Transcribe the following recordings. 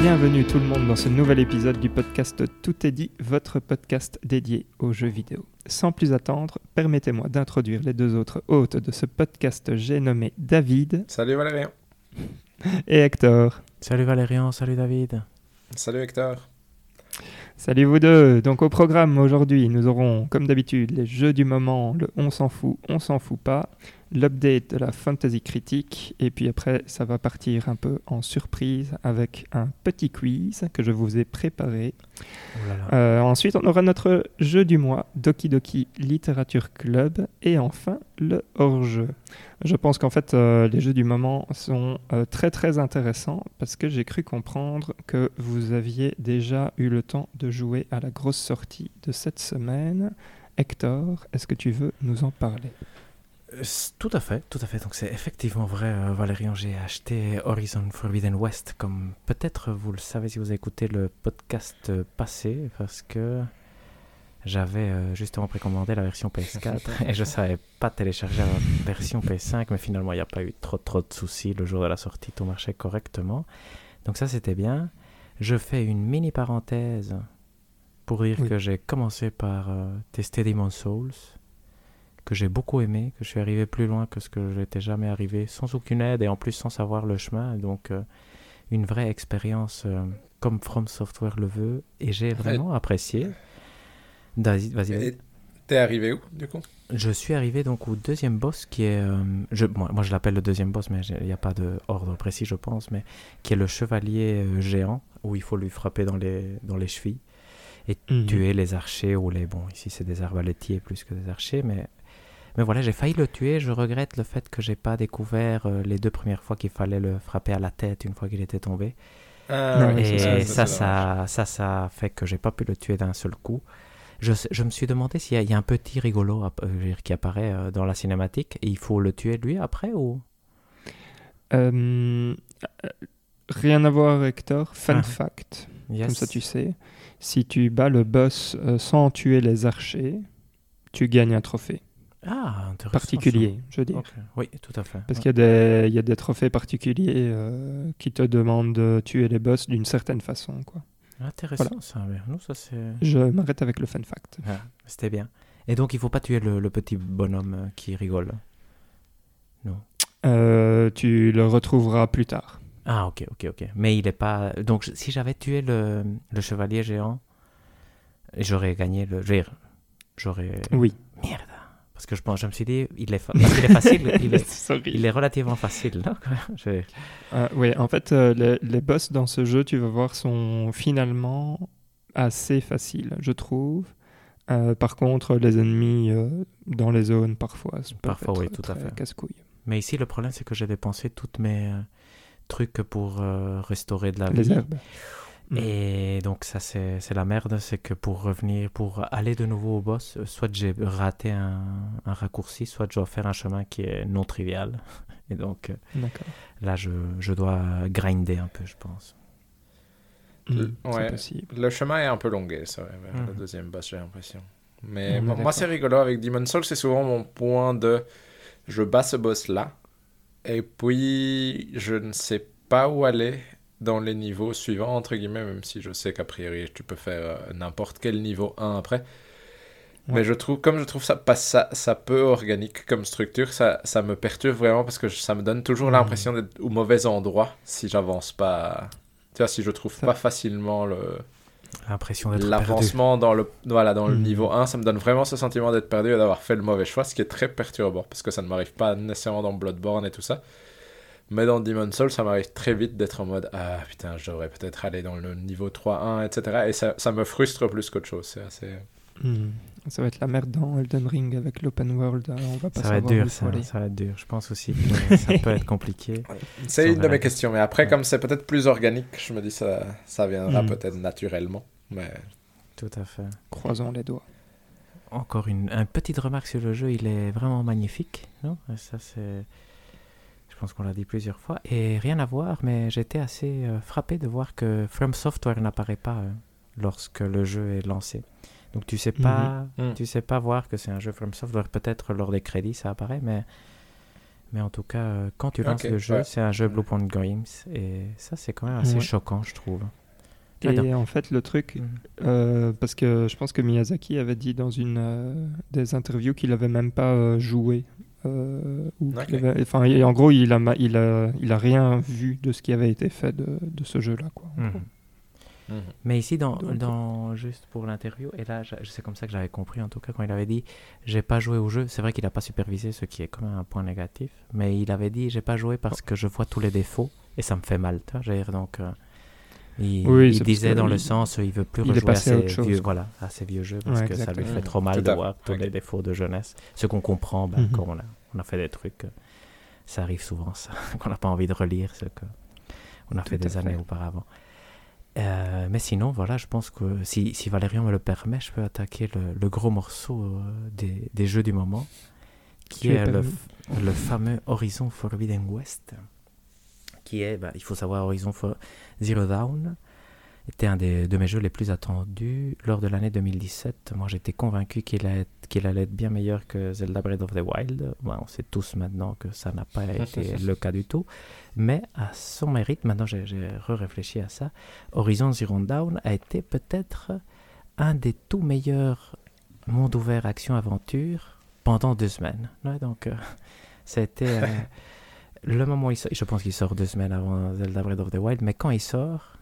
Bienvenue tout le monde dans ce nouvel épisode du podcast Tout est dit, votre podcast dédié aux jeux vidéo. Sans plus attendre, permettez-moi d'introduire les deux autres hôtes de ce podcast. J'ai nommé David. Salut Valérian. Et Hector. Salut Valérian, salut David. Salut Hector. Salut vous deux. Donc au programme aujourd'hui, nous aurons comme d'habitude les jeux du moment, le on s'en fout, on s'en fout pas, l'update de la fantasy critique, et puis après ça va partir un peu en surprise avec un petit quiz que je vous ai préparé. Oh euh, ensuite, on aura notre jeu du mois, Doki Doki Literature Club, et enfin le hors-jeu. Je pense qu'en fait, euh, les jeux du moment sont euh, très très intéressants parce que j'ai cru comprendre que vous aviez déjà eu le temps de jouer à la grosse sortie de cette semaine. Hector, est-ce que tu veux nous en parler? Tout à fait, tout à fait. Donc c'est effectivement vrai, Valérian, j'ai acheté Horizon Forbidden West, comme peut-être vous le savez si vous avez écouté le podcast passé, parce que j'avais euh, justement précommandé la version PS4 et je savais pas télécharger la version PS5, mais finalement il n'y a pas eu trop trop de soucis le jour de la sortie, tout marchait correctement. Donc ça c'était bien. Je fais une mini parenthèse pour dire que j'ai commencé par euh, tester Demon's Souls, que j'ai beaucoup aimé, que je suis arrivé plus loin que ce que j'étais jamais arrivé, sans aucune aide et en plus sans savoir le chemin. Donc euh, une vraie expérience comme From Software le veut et j'ai vraiment apprécié. Vas-y, vas-y. T'es arrivé où, du coup? Je suis arrivé donc au deuxième boss qui est. Euh, je, moi, moi, je l'appelle le deuxième boss, mais il n'y a pas d'ordre précis, je pense, mais qui est le chevalier euh, géant, où il faut lui frapper dans les, dans les chevilles et mhm. tuer les archers ou les. Bon, ici, c'est des arbalétiers plus que des archers, mais. Mais voilà, j'ai failli le tuer. Je regrette le fait que j'ai pas découvert euh, les deux premières fois qu'il fallait le frapper à la tête une fois qu'il était tombé. Ah, et ça, ça, ça, ça, fait que j'ai pas pu le tuer d'un seul coup. Je, je, me suis demandé s'il y, y, a un petit rigolo euh, qui apparaît euh, dans la cinématique et il faut le tuer lui après ou? Euh, Rien à voir, Hector. Fun ah. fact. Comme ça, tu sais. Si tu bats le boss sans tuer les archers, tu gagnes un trophée. Ah, intéressant. Particulier, je veux dire. Oui, tout à fait. Parce qu'il y, y, a des trophées particuliers qui te demandent de tuer les boss d'une certaine façon. quoi. Intéressant ça. ça Je m'arrête avec le fun fact. Ah, C'était bien. Et donc, il faut pas tuer le, petit bonhomme euh, qui rigole? Non. Euh, tu le retrouveras plus tard. Ah, ok, ok, ok. Mais il est pas. Donc, si j'avais tué le, le chevalier géant, j'aurais gagné le. J'aurais. Oui. Merde. Parce que je, pense, je me suis dit, il est, est facile, il est, il est, relativement facile. Non euh, oui, en fait, euh, les, boss dans ce jeu, tu vas voir, sont finalement assez faciles, je trouve. Euh, par contre, les ennemis dans les zones, parfois, parfois oui, tout à fait. casse-couille. Mais ici, le problème, c'est que j'ai dépensé toutes mes trucs pour restaurer de la vie. Herbes. Mm. Et donc ça c'est la merde, c'est que pour revenir, pour aller de nouveau au boss, soit j'ai raté un, un, raccourci, soit je dois faire un chemin qui est non trivial. Et donc euh, là je, je, dois grinder un peu, je pense. Mm, ouais, le chemin est un peu longué, ça, vers le mm. deuxième boss, j'ai l'impression. Mais moi c'est rigolo avec Demon Souls, c'est souvent mon point de je bats ce boss là, et puis je ne sais pas où aller dans les niveaux suivants, entre guillemets, même si je sais qu'a priori tu peux faire euh, n'importe quel niveau 1 après. Mais je trouve, comme je trouve ça pas ça, ça peu organique comme structure, ça, ça me perturbe vraiment parce que ça me donne toujours hmm. l'impression d'être au mauvais endroit si j'avance pas. Tu vois, si je trouve pas facilement le. L'impression d'être L'avancement dans le, voilà, dans le hmm. niveau 1, ça me donne vraiment ce sentiment d'être perdu et d'avoir fait le mauvais choix, ce qui est très perturbant parce que ça ne m'arrive pas nécessairement dans Bloodborne et tout ça. Mais dans Demon Souls, ça m'arrive très vite d'être en mode Ah putain, j'aurais peut-être aller dans le niveau 3-1, etc. Et ça, ça, me frustre plus qu'autre chose. C'est assez. Hmm. Ça va être la merde dans Elden Ring avec l'open world. On va pas ça va être dur, ça, ça, va être dur. Je pense aussi que ça peut être compliqué. C'est une de mes questions. Mais après, comme c'est peut-être plus organique, je me dis ça, ça viendra hmm. peut-être naturellement. Mais... Tout à fait. Croisons les doigts. Encore une, une petite remarque sur le jeu. Il est vraiment magnifique. Non? Ça, c'est je pense qu'on l'a dit plusieurs fois. Et rien à voir, mais j'étais assez euh, frappé de voir que From Software n'apparaît pas euh, lorsque le jeu est lancé. Donc tu sais pas, mhm. tu sais pas voir que c'est un jeu From Software. Peut-être lors des crédits ça apparaît, mais Mais en tout cas, euh, quand tu lances le jeu, c'est un jeu Bluepoint Games. Et ça, c'est quand même assez choquant, je trouve. Et en fait, le truc, mhm. euh, parce que je pense que Miyazaki avait dit dans une euh, des interviews qu'il avait même pas joué. enfin, en gros, il a, il, a, il a rien vu de ce qui avait été fait de, de ce jeu-là. Quoi, mhm. Mais ici, dans, dans, juste pour l'interview, et là, c'est comme ça que j'avais compris, en tout cas, quand il avait dit j'ai pas joué au jeu, c'est vrai qu'il n'a pas supervisé, ce qui est quand même un point négatif, mais il avait dit j'ai pas joué parce que je vois tous les défauts et ça me fait mal. Tu vois, donc, euh, il, disait dans le sens il veut plus rejouer à ses, vieux, voilà, à ses vieux jeux parce que ça lui fait trop mal de voir tous les défauts de jeunesse. Ce qu'on comprend ben, mhm. quand on a, on a fait des trucs, ça arrive souvent, ça, qu'on n'a pas envie de relire ce qu'on a fait des années auparavant. Euh, mais sinon, voilà, je pense que si, si Valérian me le permet, je peux attaquer le, gros morceau euh, des, des, jeux du moment, qui est le, le, fameux Horizon Forbidden West, qui est, bah, il faut savoir, Horizon Zero Dawn, était un des, de mes jeux les plus attendus lors de l'année 2017. Moi, j'étais convaincu qu'il allait, qu'il allait être bien meilleur que Zelda Breath of the Wild. on sait tous maintenant que ça n'a pas été le cas du tout. Mais à son mérite, maintenant j'ai, re-réfléchi à ça, Horizon Zero Dawn a été peut-être un des tout meilleurs mondes ouverts action-aventure pendant deux semaines. donc, euh, c'était... Euh, le moment où il sort, je pense qu'il sort deux semaines avant Zelda Breath of the Wild, mais quand il sort,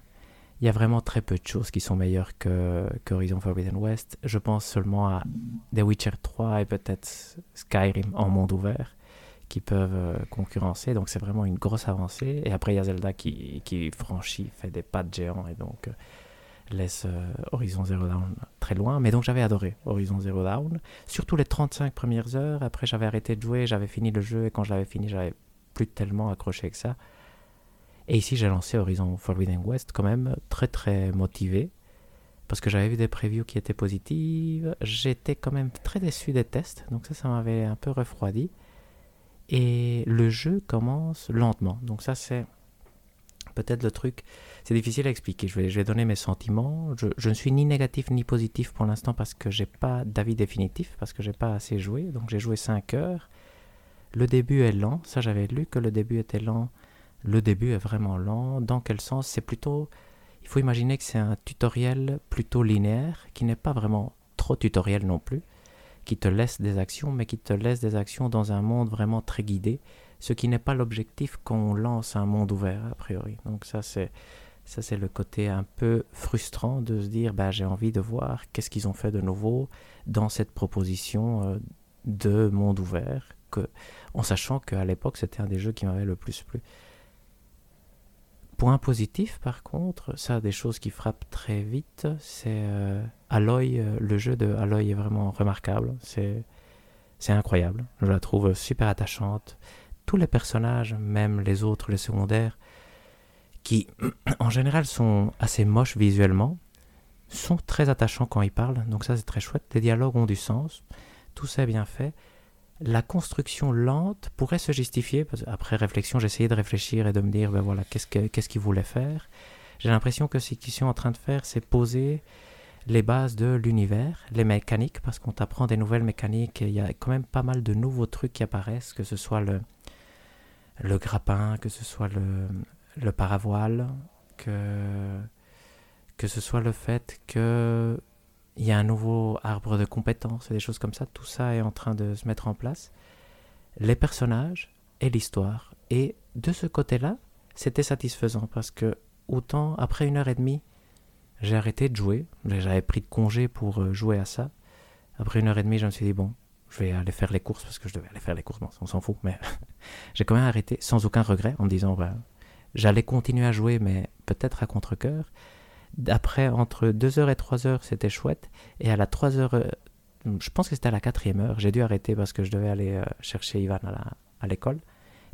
il y a vraiment très peu de choses qui sont meilleures que, Horizon Forbidden West. Je pense seulement à The Witcher 3 et peut-être Skyrim en monde ouvert qui peuvent euh, concurrencer. Donc c'est vraiment une grosse avancée. Et après, il y a Zelda qui, qui franchit, fait des pas de géant et donc euh, laisse euh, Horizon Zero Dawn très loin. Mais donc j'avais adoré Horizon Zero Dawn. Surtout les 35 premières heures. Après, j'avais arrêté de jouer, j'avais fini le jeu et quand je l'avais fini, j'avais plus tellement accroché que ça. Et ici, j'ai lancé Horizon Forbidden West quand même très très motivé parce que j'avais vu des previews qui étaient positives. J'étais quand même très déçu des tests, donc ça, ça m'avait un peu refroidi. Et le jeu commence lentement, donc ça, c'est peut-être le truc. C'est difficile à expliquer. Je vais, donner mes sentiments. Je, je, ne suis ni négatif ni positif pour l'instant parce que j'ai pas d'avis définitif, parce que j'ai pas assez joué. Donc j'ai joué 5 heures. Le début est lent. Ça, j'avais lu que le début était lent le début est vraiment lent. Dans quel sens? C'est plutôt... Il faut imaginer que c'est un tutoriel plutôt linéaire, qui n'est pas vraiment trop tutoriel non plus, qui te laisse des actions, mais qui te laisse des actions dans un monde vraiment très guidé, ce qui n'est pas l'objectif quand on lance un monde ouvert, a priori. Donc ça, c'est... Ça, c'est le côté un peu frustrant de se dire, bah, j'ai envie de voir qu'est-ce qu'ils ont fait de nouveau dans cette proposition euh, de monde ouvert, que, en sachant qu'à l'époque, c'était un des jeux qui m'avait le plus plu. Point positif, par contre, ça, des choses qui frappent très vite, c'est euh, Aloy. Euh, le jeu de Aloy est vraiment remarquable. C'est, c'est incroyable. Je la trouve super attachante. Tous les personnages, même les autres, les secondaires, qui en général sont assez moches visuellement, sont très attachants quand ils parlent. Donc ça, c'est très chouette. Les dialogues ont du sens. Tout ça est bien fait la construction lente pourrait se justifier. Parce après réflexion, j'ai essayé de réfléchir et de me dire, ben voilà, qu'est-ce qu'ils voulaient faire? J'ai l'impression que ce qu'ils sont en train de faire, c'est poser les bases de l'univers, les mécaniques, parce qu'on t'apprend des nouvelles mécaniques. il y a quand même pas mal de nouveaux trucs qui apparaissent, que ce soit le, le grappin, que ce soit le, le paravoile, que, que ce soit le fait que il y a un nouveau arbre de compétences et des choses comme ça. Tout ça est en train de se mettre en place. Les personnages et l'histoire. Et de ce côté-là, c'était satisfaisant parce que autant après une heure et demie, j'ai arrêté de jouer. J'avais pris de congé pour euh, jouer à ça. Après une heure et demie, je me suis dit, bon, je vais aller faire les courses parce que je devais aller faire les courses. Bon, on s'en fout, mais j'ai quand même arrêté sans aucun regret en me disant, bah, j'allais continuer à jouer, mais peut-être à contre-coeur. Après, entre 2h et 3h, c'était chouette. Et à la 3h, euh, je pense que c'était à la quatrième heure, j'ai dû arrêter parce que je devais aller euh, chercher Ivan à l'école.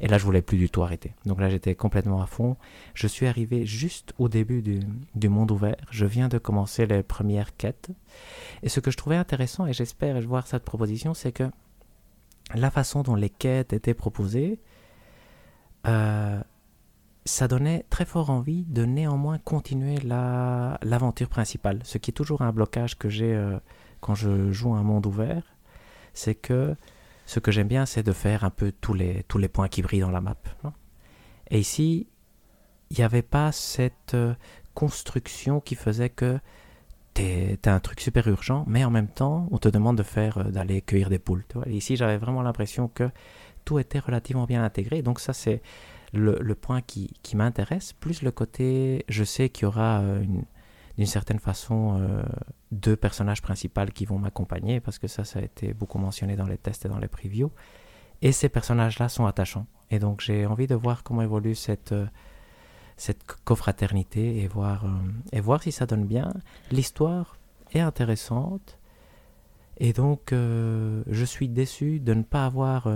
Et là, je voulais plus du tout arrêter. Donc là, j'étais complètement à fond. Je suis arrivé juste au début du, du, monde ouvert. Je viens de commencer les premières quêtes. Et ce que je trouvais intéressant, et j'espère voir cette proposition, c'est que la façon dont les quêtes étaient proposées, euh, ça donnait très fort envie de néanmoins continuer l'aventure principale. Ce qui est toujours un blocage que j'ai euh, quand je joue un monde ouvert, c'est que ce que j'aime bien, c'est de faire un peu tous les, tous les points qui brillent dans la map. Et ici, il n'y avait pas cette euh, construction qui faisait que t'es un truc super urgent, mais en même temps, on te demande de faire euh, d'aller cueillir des poules. ici, j'avais vraiment l'impression que tout était relativement bien intégré. Donc ça, c'est le, point qui, m'intéresse. Plus le côté, je sais qu'il y aura euh, d'une certaine façon deux personnages principaux qui vont m'accompagner, parce que ça, ça a été beaucoup mentionné dans les tests et dans les previews. Et ces personnages-là sont attachants. Et donc j'ai envie de voir comment évolue cette cette cofraternité et voir, euh, et voir si ça donne bien. L'histoire est intéressante et donc euh, je suis déçu de ne pas avoir...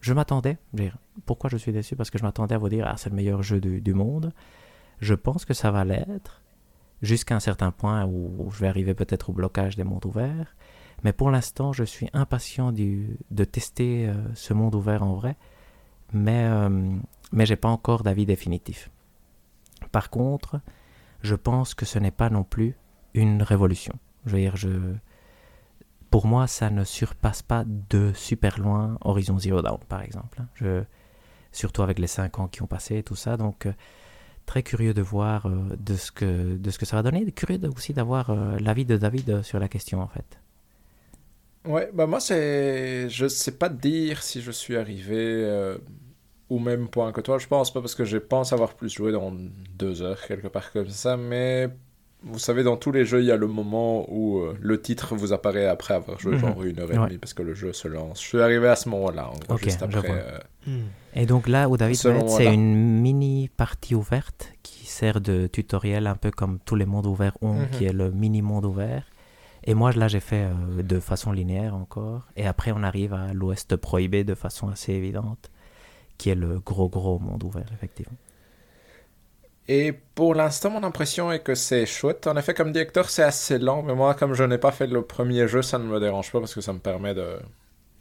Euh, je m'attendais, pourquoi je suis déçu? Parce que je m'attendais à vous dire, ah c'est le meilleur jeu du, monde. Je pense que ça va l'être, jusqu'à un certain point où, je vais arriver peut-être au blocage des mondes ouverts. Mais pour l'instant, je suis impatient de tester ce monde ouvert en vrai, mais, mais j'ai pas encore d'avis définitif. Par contre, je pense que ce n'est pas non plus une révolution. Je veux dire, je... pour moi, ça ne surpasse pas de super loin Horizon Zero Dawn, par exemple. Je... Surtout avec les 5 ans qui ont passé et tout ça. Donc, euh, très curieux de voir euh, de, ce que, de ce que ça va donner. Curieux aussi d'avoir euh, l'avis de David sur la question, en fait. Ouais, bah moi, c'est. Je sais pas dire si je suis arrivé au même point que toi. Je pense pas parce que je pense avoir plus joué dans deux heures, quelque part comme ça, mais vous savez, dans tous les jeux, il y a le moment où euh, le titre vous apparaît après avoir joué mhm. genre une heure et demie parce que le jeu se lance. Je suis arrivé à ce moment-là, juste après. Euh, hmm. Et donc là, où David c'est une mini partie ouverte qui sert de tutoriel, un peu comme tous les mondes ouverts ont, mhm. qui est le mini monde ouvert. Et moi, là, j'ai fait euh, de façon linéaire encore. Et après, on arrive à l'ouest prohibé de façon assez évidente qui est le gros gros monde ouvert, effectivement. Et pour l'instant, mon impression est que c'est chouette. En effet, comme directeur, c'est assez lent, mais moi, comme je n'ai pas fait le premier jeu, ça ne me dérange pas parce que ça me permet de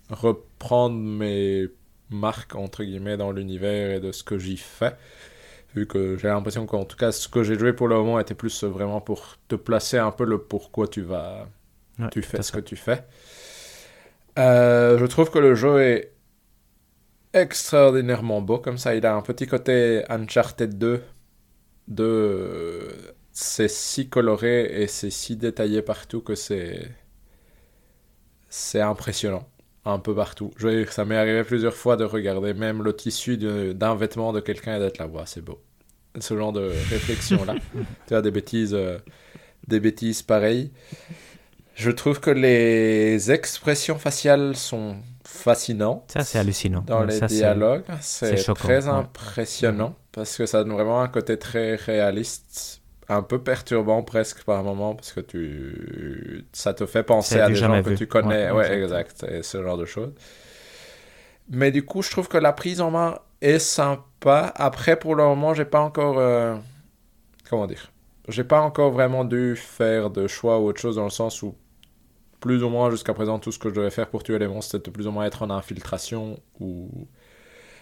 reprendre mes marques, entre guillemets, dans l'univers et de ce que j'y fais. Vu que j'ai l'impression qu'en tout cas, ce que j'ai joué pour le moment était plus vraiment pour te placer un peu le pourquoi tu vas. tu fais ce que tu fais. Euh, je trouve que le jeu est extraordinairement beau comme ça. Il a un petit côté Uncharted 2 de c'est si coloré et c'est si détaillé partout que c'est c'est impressionnant un peu partout. Je veux dire, ça m'est arrivé plusieurs fois de regarder même le tissu d'un vêtement de quelqu'un et d'être là, ouais, c'est beau. Ce genre de réflexion là. tu as des bêtises, euh, des bêtises pareilles. Je trouve que les expressions faciales sont fascinantes. Ça, c'est hallucinant. Dans les dialogues, c'est très impressionnant parce que ça donne vraiment un côté très réaliste, un peu perturbant presque par moments parce que tu, ça te fait penser à des gens que tu connais. Ouais, exact, et ce genre de choses. Mais du coup, je trouve que la prise en main est sympa. Après, pour le moment, j'ai pas encore, euh, comment dire, j'ai pas encore vraiment dû faire de choix ou autre chose dans le sens où plus ou moins jusqu'à présent tout ce que je devais faire pour tuer les monstres c'était plus ou moins être en infiltration ou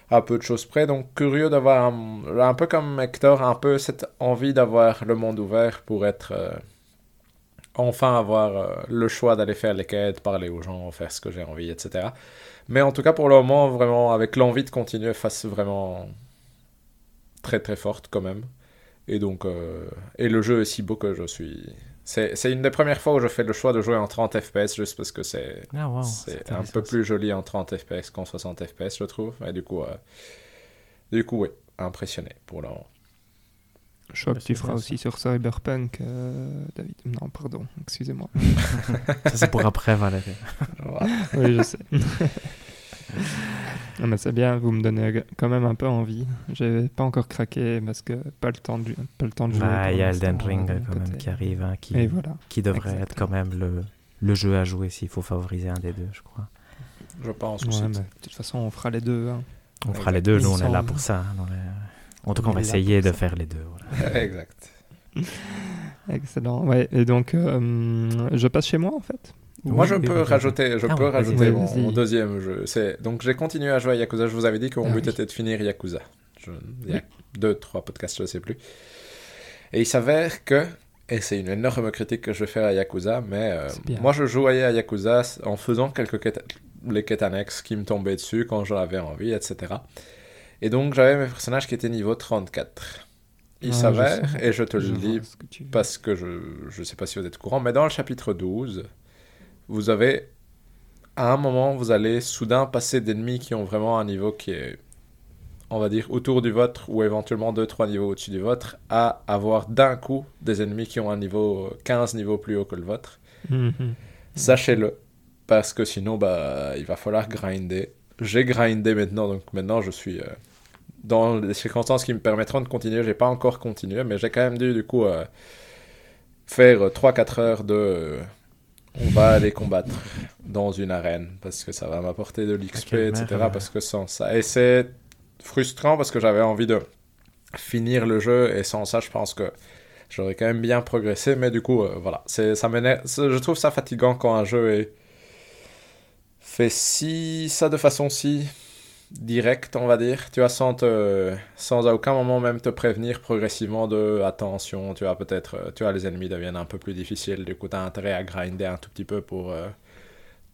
à peu de choses près. Donc curieux d'avoir un, peu comme Hector un peu cette envie d'avoir le monde ouvert pour être euh, enfin avoir euh, le choix d'aller faire les quêtes parler aux gens faire ce que j'ai envie etc mais en tout cas pour le moment vraiment avec l'envie de continuer face vraiment très très forte quand même. Et donc euh, et le jeu est si beau que je suis c'est une des premières fois où je fais le choix de jouer en 30 FPS juste parce que c'est ah, un peu plus joli en 30 FPS qu'en 60 FPS, je trouve. Et du coup, euh, du coup, oui, impressionné pour le moment. Choc, tu feras aussi sur Cyberpunk, euh, David. Non, pardon, excusez-moi. Ça, c'est pour après, Valérie. oui, je sais. Non, mais c'est bien, vous me donnez quand même un peu envie. J'ai pas encore craqué parce que pas le temps de, pas le temps de jouer. Bah, il y a Elden Ring euh, quand même qui arrive, hein, qui, qui devrait être quand même le, le jeu à jouer s'il faut favoriser un des deux, je crois. Je pense aussi. de toute façon, on fera les deux. Hein. On fera les deux, nous on est là pour ça. Hein, en tout cas, on va essayer de faire les deux. exact. Excellent. Ouais, et donc, euh, je passe chez moi en fait. Moi, je peux rajouter, je ah peux rajouter mon, deuxième jeu. Donc, j'ai continué à jouer à Yakuza. Je vous avais dit que mon ah but était de finir Yakuza. Il y a deux, trois podcasts, je ne sais plus. Et il s'avère que, et c'est une énorme critique que je vais faire à Yakuza, mais euh, moi, je jouais à Yakuza en faisant quelques quêtes. les quêtes annexes qui me tombaient dessus quand j'en avais envie, etc. Et donc j'avais mes personnages qui étaient niveau 34. Il s'avère, et je te le dis parce que je ne sais pas si vous êtes courant, mais dans le chapitre 12, vous avez, à un moment, vous allez soudain passer d'ennemis qui ont vraiment un niveau qui est, on va dire, autour du vôtre, ou éventuellement 2-3 niveaux au-dessus du vôtre, à avoir d'un coup des ennemis qui ont un niveau 15 niveaux plus haut que le vôtre. Mhm. Sachez-le, parce que sinon, bah, il va falloir grinder. J'ai grindé maintenant, donc maintenant je suis... Euh, dans les circonstances qui me permettront de continuer. J'ai pas encore continué, mais j'ai quand même dû du coup euh, faire 3-4 heures de. On va aller combattre dans une arène parce que ça va m'apporter de l'XP, etc. Parce que sans ça. Et c'est frustrant parce que j'avais envie de finir le jeu et sans ça, je pense que j'aurais quand même bien progressé. Mais du coup, euh, voilà. C'est, ça je trouve ça fatigant quand un jeu est fait si ça de façon si direct, on va dire. Tu vois, sans, sans à aucun moment même te prévenir progressivement de attention, tu vois, peut-être, euh, tu vois, les ennemis deviennent un peu plus difficiles, du coup, tu as intérêt à grinder un tout petit peu pour euh,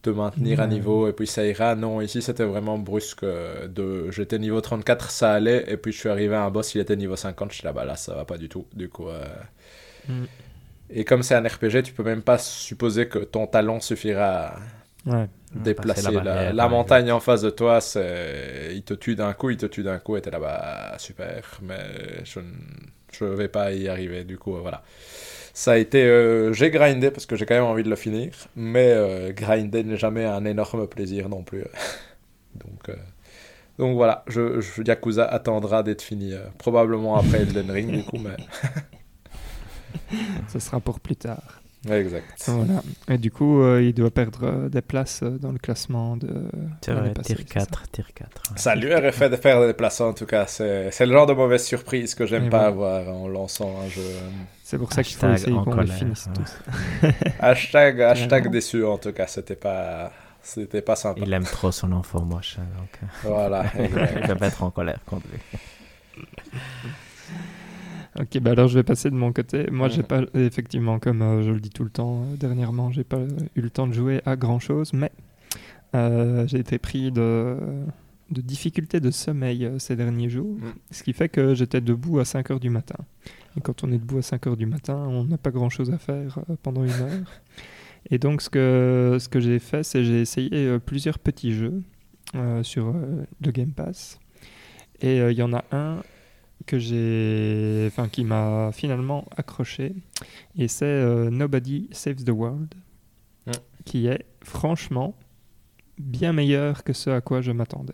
te maintenir à niveau, et puis ça ira. Non, ici, c'était vraiment brusque. Euh, de J'étais niveau 34, ça allait, et puis je suis arrivé à un boss, il était niveau 50, je suis là, bah là, ça va pas du tout, du coup. Mm. Et comme c'est un RPG, tu peux même pas supposer que ton talent suffira à déplacer la, montagne en face de toi, c'est il te tue d'un coup, il te tue d'un coup, et t'es là-bas, super, mais je ne vais pas y arriver, du coup, voilà. Ça a été... Euh, j'ai grindé parce que j'ai quand même envie de le finir, mais euh, grinder n'est jamais un énorme plaisir non plus. donc, euh, donc voilà, je, Yakuza attendra d'être fini, probablement après Elden Ring, du coup, mais... Ce sera pour plus tard exact. Voilà. Et du coup, euh, il doit perdre euh, des places euh, dans le classement de. Tir 4, tir 4. Ça lui aurait fait de faire des places en tout cas. C'est le genre de mauvaise surprise que j'aime pas avoir en lançant un jeu. C'est pour ça qu'il faut essayer qu'on le finisse tous. hashtag, hashtag déçu en tout cas, c'était pas. C'était pas sympa. Il aime trop son enfant moche. Hein, donc... Voilà. il va mettre en colère contre lui. Ok, bah alors je vais passer de mon côté. Moi, j'ai pas, effectivement, comme euh, je le dis tout le temps, euh, dernièrement, j'ai pas eu le temps de jouer à grand chose, mais euh, j'ai été pris de, de difficultés de sommeil ces derniers jours, mm. ce qui fait que j'étais debout à 5 heures du matin. Et quand on est debout à 5 heures du matin, on n'a pas grand chose à faire pendant une heure. Et donc, ce que, ce que j'ai fait, c'est j'ai essayé plusieurs petits jeux sur le Game Pass. Et il y en a un que j'ai, enfin qui m'a finalement accroché, et c'est euh, Nobody Saves the World, qui est franchement bien meilleur que ce à quoi je m'attendais.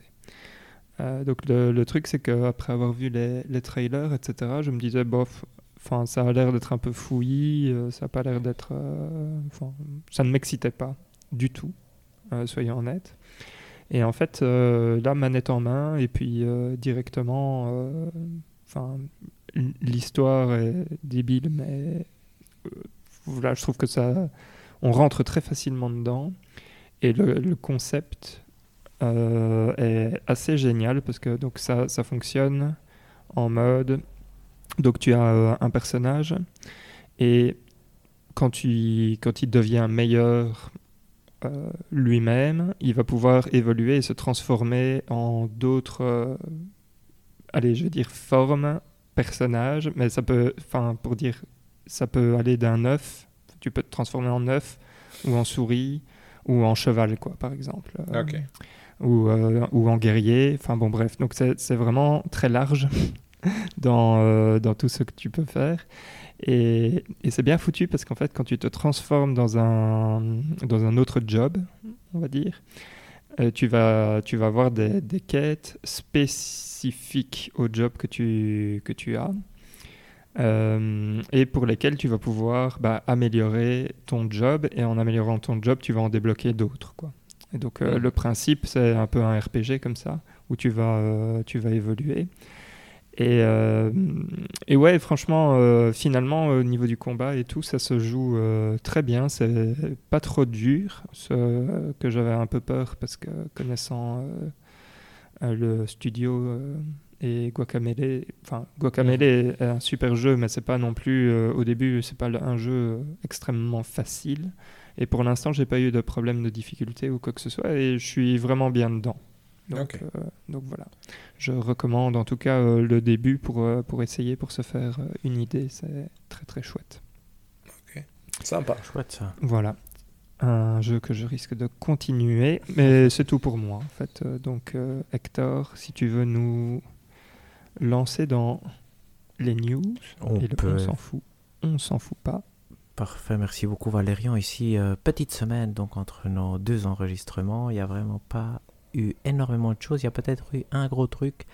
Euh, donc le, truc c'est qu'après avoir vu les, les, trailers, etc., je me disais bof, enfin ça a l'air d'être un peu fouillis, euh, ça a pas l'air d'être, enfin ça ne m'excitait pas du tout, soyons honnêtes. Et en fait, là, manette en main, et puis directement, Enfin, l'histoire est débile, mais euh, voilà, je trouve que ça, on rentre très facilement dedans. Et le, concept euh, est assez génial parce que donc ça, ça fonctionne en mode donc tu as euh, un personnage et quand, tu, quand il devient meilleur lui-même, il va pouvoir évoluer et se transformer en d'autres allez, je vais dire forme, personnage, mais ça peut, enfin, pour dire, ça peut aller d'un œuf, tu peux te transformer en œuf, ou en souris, ou en cheval, quoi, par exemple. Euh, ou, euh, ou en guerrier, enfin bon, bref. Donc c'est vraiment très large dans, euh, dans tout ce que tu peux faire. Et, et c'est bien foutu parce qu'en fait, quand tu te transformes dans un, dans un autre job, on va dire, tu, vas, tu vas avoir des, des quêtes spécifiques au job que tu, que tu as euh, et pour lesquels tu vas pouvoir bah, améliorer ton job et en améliorant ton job, tu vas en débloquer d'autres. Quoi. Et donc euh, le principe, c'est un peu un RPG comme ça, où tu vas, euh, tu vas évoluer. Et, et ouais, franchement, finalement, au niveau du combat et tout, ça se joue très bien. C'est pas trop dur, ce que j'avais un peu peur parce que connaissant le studio, euh, et Guacamele, enfin Guacamele est un super jeu, mais c'est pas non plus au début, c'est pas un jeu extrêmement facile. Et pour l'instant, j'ai pas eu de problème de difficulté ou quoi que ce soit, et je suis vraiment bien dedans. Donc, donc voilà. Je recommande en tout cas le début pour, pour essayer, pour se faire une idée. C'est très très chouette. Ok. Sympa. Chouette ça. Voilà un jeu que je risque de continuer, mais c'est tout pour moi en fait. Euh, donc euh, Hector, si tu veux nous lancer dans les news, on et peut... s'en fout, on s'en fout pas. Parfait, merci beaucoup Valérian. Ici, euh, petite semaine donc entre nos deux enregistrements, il n'y a vraiment pas eu énormément de choses. Il y a peut-être eu un gros truc.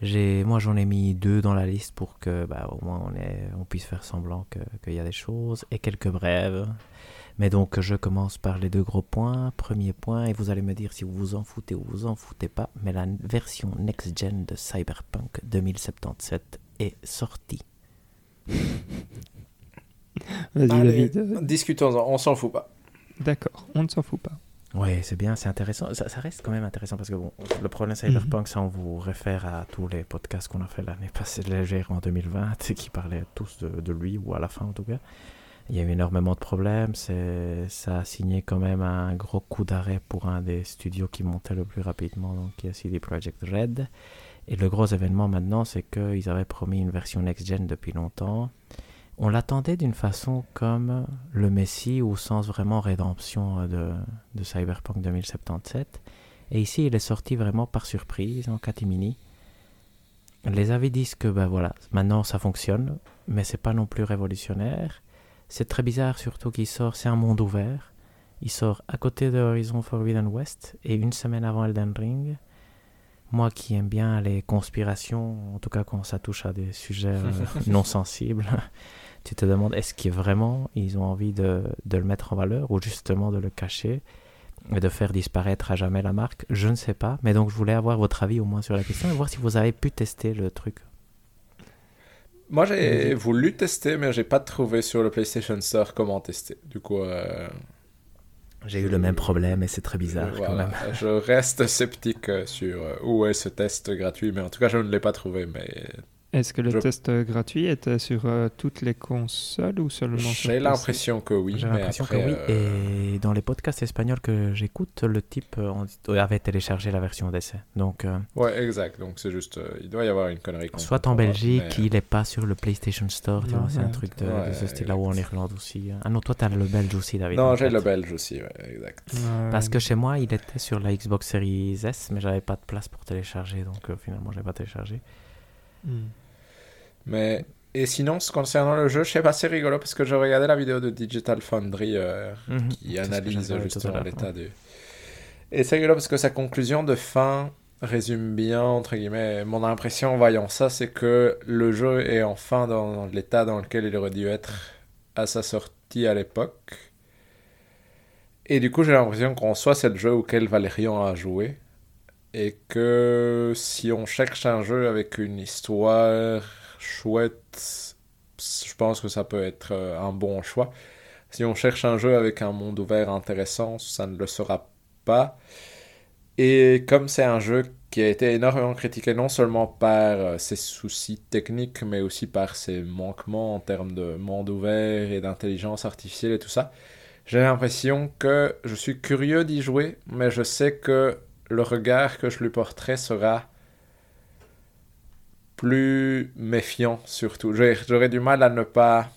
J'ai, moi, j'en ai mis deux dans la liste pour que, bah, au moins, on, est, on puisse faire semblant qu'il y a des choses et quelques brèves. Mais donc, je commence par les deux gros points. Premier point, et vous allez me dire si vous vous en foutez ou vous en foutez pas, mais la version next-gen de Cyberpunk 2077 est sortie. Vas-y, David. Discutons-en, on s'en fout pas. D'accord, on ne s'en fout pas. Oui, c'est bien, c'est intéressant. Ça, reste quand même intéressant parce que bon, le problème Cyberpunk, ça, on vous réfère à tous les podcasts qu'on a fait l'année passée, légère en 2020, qui parlaient tous de, de, lui, ou à la fin en tout cas. Il y a eu énormément de problèmes. Ça a signé quand même un gros coup d'arrêt pour un des studios qui montait le plus rapidement, donc qui est CD Projekt Red. Et le gros événement maintenant, c'est qu'ils avaient promis une version next-gen depuis longtemps. On l'attendait d'une façon comme le Messi ou sans vraiment rédemption de, de Cyberpunk 2077. Et ici, il est sorti vraiment par surprise en catimini. Les avis disent que ben voilà, maintenant ça fonctionne, mais c'est pas non plus révolutionnaire. C'est très bizarre surtout qu'il sort, c'est un monde ouvert. Il sort à côté de Horizon Forbidden West et une semaine avant Elden Ring. Moi qui aime bien les conspirations, en tout cas quand ça touche à des sujets euh, non sensibles, tu te demandes est-ce qu'ils vraiment ils ont envie de, de, le mettre en valeur ou justement de le cacher et de faire disparaître à jamais la marque? Je ne sais pas, mais donc je voulais avoir votre avis au moins sur la question et voir si vous avez pu tester le truc. Moi, j'ai voulu tester, mais j'ai pas trouvé sur le PlayStation Store comment tester. Du coup, euh, j'ai eu le même problème et c'est très bizarre quand même. Je reste sceptique sur euh, où est ce test gratuit, mais en tout cas, je ne l'ai pas trouvé. Mais est-ce que le test gratuit était sur euh, toutes les consoles ou seulement sur J'ai l'impression que oui. J'ai l'impression que oui. Euh, et dans les podcasts espagnols que j'écoute, le type euh, avait téléchargé la version d'essai. Donc, ouais, exact. Donc c'est juste, il doit y avoir une connerie. Soit en Belgique, il n'est pas sur le PlayStation Store. C'est un truc de, ce style-là ou en Irlande aussi. Ah non, toi, tu as le belge aussi, David. Non, j'ai le belge aussi, exact. Parce que chez moi, il était sur la Xbox Series S, mais j'avais pas de place pour télécharger. Donc finalement, je l'ai pas téléchargé. Hmm. Mais et sinon, concernant le jeu, je sais pas, c'est rigolo parce que je regardais la vidéo de Digital Foundry euh, mhm. qui analyse justement l'état du. Et c'est rigolo parce que sa conclusion de fin résume bien, entre guillemets, mon impression en voyant ça, c'est que le jeu est enfin dans l'état dans lequel il aurait dû être à sa sortie à l'époque. Et du coup, j'ai l'impression qu'en soi, c'est le jeu auquel Valérian a joué. Et que si on cherche un jeu avec une histoire chouette, je pense que ça peut être euh, un bon choix. Si on cherche un jeu avec un monde ouvert intéressant, ça ne le sera pas. Et comme c'est un jeu qui a été énormément critiqué non seulement par euh, ses soucis techniques, mais aussi par ses manquements en termes de monde ouvert et d'intelligence artificielle et tout ça, j'ai l'impression que je suis curieux d'y jouer, mais je sais que le regard que je lui porterai sera plus méfiant surtout. J'aurais du mal à ne pas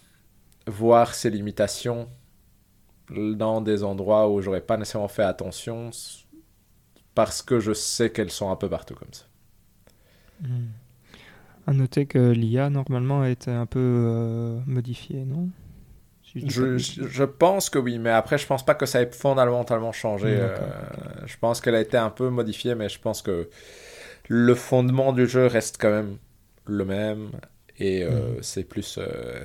voir ces limitations dans des endroits où j'aurais pas nécessairement fait attention parce que je sais qu'elles sont un peu partout comme ça. Hmm. À noter que l'IA normalement a été un peu euh, modifiée, non? Je, je, pense que oui, mais après je pense pas que ça ait fondamentalement changé. Euh, je pense qu'elle a été un peu modifiée, mais je pense que le fondement du jeu reste quand même le même et euh, mm. c'est plus euh,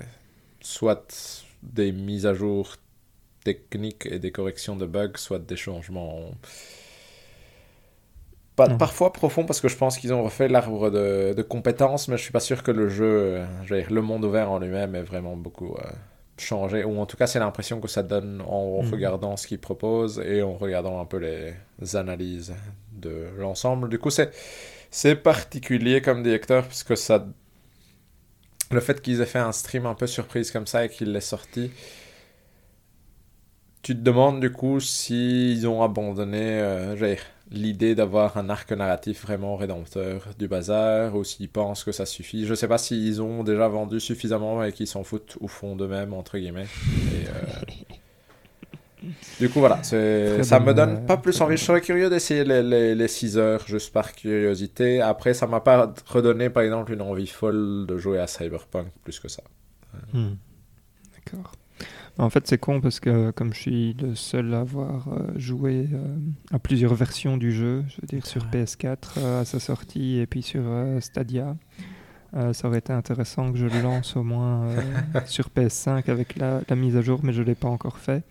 soit des mises à jour techniques et des corrections de bugs, soit des changements pas, mm. parfois profonds parce que je pense qu'ils ont refait l'arbre de, de, compétences, mais je suis pas sûr que le jeu, euh, le monde ouvert en lui-même est vraiment beaucoup changé, ou en tout cas c'est l'impression que ça donne en mm. regardant ce qu'ils proposent et en regardant un peu les analyses de l'ensemble. Du coup c'est c'est particulier comme directeur puisque ça le fait qu'ils aient fait un stream un peu surprise comme ça et qu'il l'ait sorti tu te demandes du coup s'ils ont abandonné euh, l'idée d'avoir un arc narratif vraiment rédempteur du bazar ou s'ils pensent que ça suffit. Je sais pas s'ils ont déjà vendu suffisamment et qu'ils s'en foutent au fond d'eux-mêmes, entre guillemets. Euh, du coup, voilà, ça me donne euh, pas plus envie. Je serais curieux d'essayer les, les, 6 heures juste par curiosité. Après, ça m'a pas redonné, par exemple, une envie folle de jouer à Cyberpunk plus que ça. Hmm. D'accord. En fait, c'est con parce que comme je suis le seul à avoir euh, joué euh, à plusieurs versions du jeu, je veux dire sur PS4 euh, à sa sortie et puis sur Stadia, ça aurait été intéressant que je le lance au moins sur PS5 avec la, mise à jour, mais je ne l'ai pas encore fait.